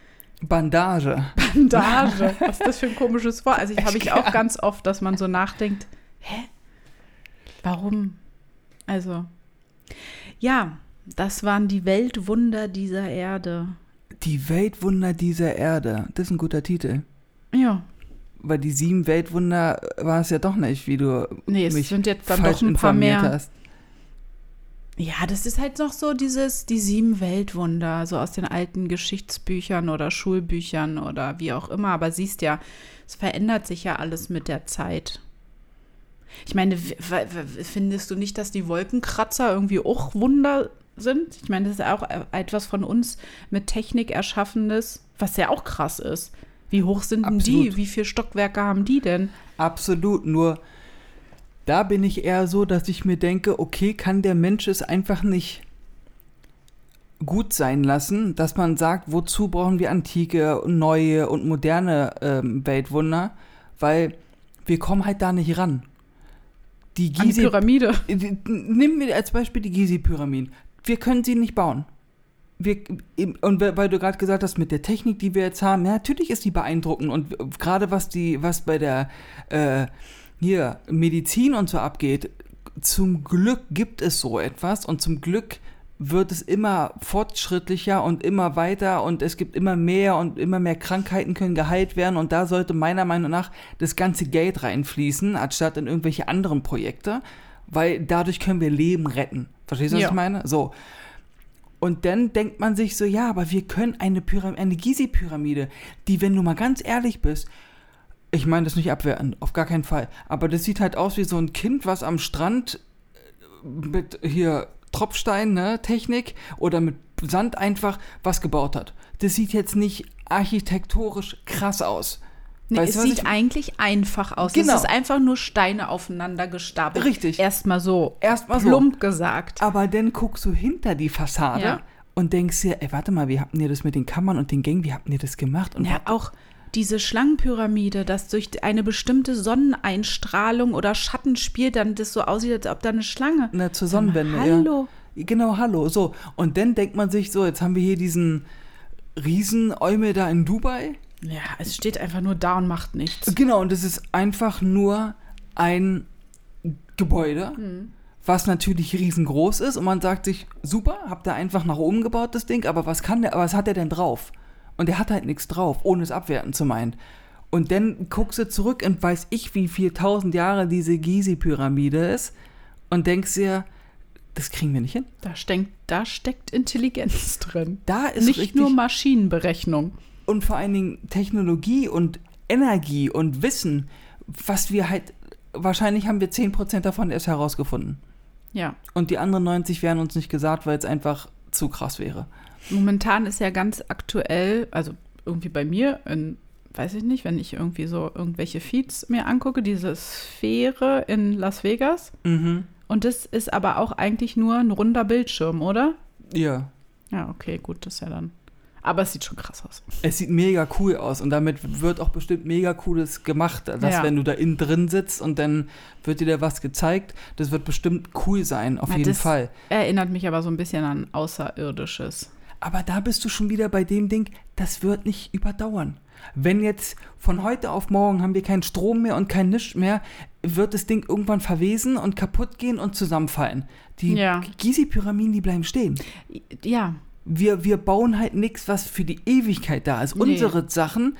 Bandage. Bandage. Was ist das für ein komisches Wort? Also ich habe ich auch ganz oft, dass man so nachdenkt, hä? Warum? Also, ja, das waren die Weltwunder dieser Erde. Die Weltwunder dieser Erde. Das ist ein guter Titel. Ja, Weil die sieben Weltwunder war es ja doch nicht, wie du nee, es mich sind jetzt dann falsch doch ein paar mehr. hast. Ja, das ist halt noch so dieses, die sieben Weltwunder, so aus den alten Geschichtsbüchern oder Schulbüchern oder wie auch immer. Aber siehst ja, es verändert sich ja alles mit der Zeit. Ich meine, findest du nicht, dass die Wolkenkratzer irgendwie auch Wunder sind? Ich meine, das ist auch etwas von uns mit Technik erschaffenes, was ja auch krass ist. Wie hoch sind denn die? Absolut. Wie viele Stockwerke haben die denn? Absolut, nur da bin ich eher so, dass ich mir denke, okay, kann der Mensch es einfach nicht gut sein lassen, dass man sagt, wozu brauchen wir antike, und neue und moderne ähm, Weltwunder, weil wir kommen halt da nicht ran. Die Gizeh Pyramide. Äh, Nimm mir als Beispiel die Gizeh-Pyramiden. Wir können sie nicht bauen. Wir, und weil du gerade gesagt hast, mit der Technik, die wir jetzt haben, ja, natürlich ist die beeindruckend. Und gerade was die, was bei der äh, hier Medizin und so abgeht, zum Glück gibt es so etwas und zum Glück wird es immer fortschrittlicher und immer weiter und es gibt immer mehr und immer mehr Krankheiten können geheilt werden und da sollte meiner Meinung nach das ganze Geld reinfließen, anstatt in irgendwelche anderen Projekte, weil dadurch können wir Leben retten. Verstehst du, was Ja. ich meine? So. Und dann denkt man sich so, ja, aber wir können eine, Pyram eine Gizeh-Pyramide, die, wenn du mal ganz ehrlich bist, ich meine das nicht abwertend, auf gar keinen Fall, aber das sieht halt aus wie so ein Kind, was am Strand äh, mit hier Tropfstein, ne, Technik oder mit Sand einfach was gebaut hat. Das sieht jetzt nicht architektonisch krass aus. Nee, Weißt es sieht ich- eigentlich einfach aus. Genau. Es ist einfach nur Steine aufeinander gestapelt. Richtig. Erstmal so. Erstmal so. Plump gesagt. Aber dann guckst du hinter die Fassade Ja. und denkst dir, ey, warte mal, wie habt ihr das mit den Kammern und den Gängen, wie habt ihr das gemacht? Und Ja, auch diese Schlangenpyramide, dass durch eine bestimmte Sonneneinstrahlung oder Schattenspiel dann das so aussieht, als ob da eine Schlange. Ne, zur Sonnenwende, Hallo. ja. Genau, hallo. So. Und dann denkt man sich so, jetzt haben wir hier diesen Riesenäumel da in Dubai. Ja, es steht einfach nur da und macht nichts. Genau, und es ist einfach nur ein Gebäude, Hm. was natürlich riesengroß ist. Und man sagt sich, super, habt ihr einfach nach oben gebaut, das Ding, aber was kann der, was hat der denn drauf? Und der hat halt nichts drauf, ohne es abwerten zu meinen. Und dann guckst du zurück und weiß ich, wie viel tausend Jahre diese Gizeh-Pyramide ist und denkst dir, das kriegen wir nicht hin. Da, steckt, da steckt Intelligenz drin. Da ist Nicht nur Maschinenberechnung. und vor allen Dingen Technologie und Energie und Wissen, was wir halt, wahrscheinlich haben wir 10% davon erst herausgefunden. Ja. Und die anderen 90 wären uns nicht gesagt, weil es einfach zu krass wäre. Momentan ist ja ganz aktuell, also irgendwie bei mir, in, weiß ich nicht, wenn ich irgendwie so irgendwelche Feeds mir angucke, diese Sphäre in Las Vegas. Mhm. Und das ist aber auch eigentlich nur ein runder Bildschirm, oder? Ja. Ja, okay, gut, das ist ja dann. Aber es sieht schon krass aus. Es sieht mega cool aus und damit wird auch bestimmt mega cooles gemacht, dass Ja. wenn du da innen drin sitzt und dann wird dir da was gezeigt, das wird bestimmt cool sein, auf Ja, jeden das- Fall. Erinnert mich aber so ein bisschen an Außerirdisches. Aber da bist du schon wieder bei dem Ding, das wird nicht überdauern. Wenn jetzt von heute auf morgen haben wir keinen Strom mehr und kein Nichts mehr, wird das Ding irgendwann verwesen und kaputt gehen und zusammenfallen. Die Ja. Gizeh-Pyramiden, die bleiben stehen. Ja, Wir, wir bauen halt nichts, was für die Ewigkeit da ist. Nee. Unsere Sachen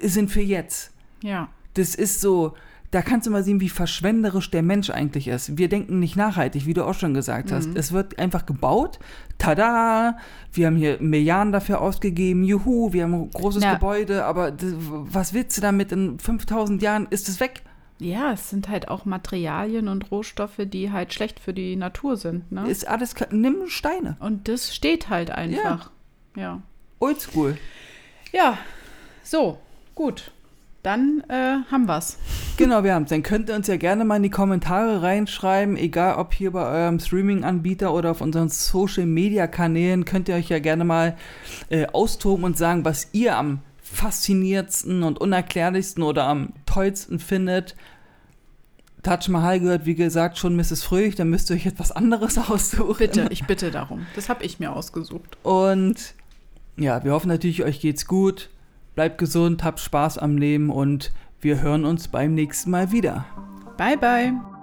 sind für jetzt. ja. Das ist so, da kannst du mal sehen, wie verschwenderisch der Mensch eigentlich ist. Wir denken nicht nachhaltig, wie du auch schon gesagt hast. Mhm. Es wird einfach gebaut. Tada! Wir haben hier Milliarden dafür ausgegeben. Juhu, wir haben ein großes Ja. Gebäude. Aber das, was willst du damit? In 5000 Jahren ist es weg. Ja, es sind halt auch Materialien und Rohstoffe, die halt schlecht für die Natur sind. Ne? Ist alles, nimm Steine. Und das steht halt einfach. Ja. Oldschool. Ja, so, gut. Dann äh, haben wir's. Genau, wir haben's. Dann könnt ihr uns ja gerne mal in die Kommentare reinschreiben, egal ob hier bei eurem Streaming-Anbieter oder auf unseren Social-Media-Kanälen, könnt ihr euch ja gerne mal äh, austoben und sagen, was ihr am fasziniertsten und unerklärlichsten oder am tollsten findet. Taj Mahal gehört, wie gesagt, schon Mrs. Fröhlich, dann müsst ihr euch etwas anderes aussuchen. Bitte, ich bitte darum. Das habe ich mir ausgesucht. Und ja, wir hoffen natürlich, euch geht's gut. Bleibt gesund, habt Spaß am Leben und wir hören uns beim nächsten Mal wieder. Bye, bye.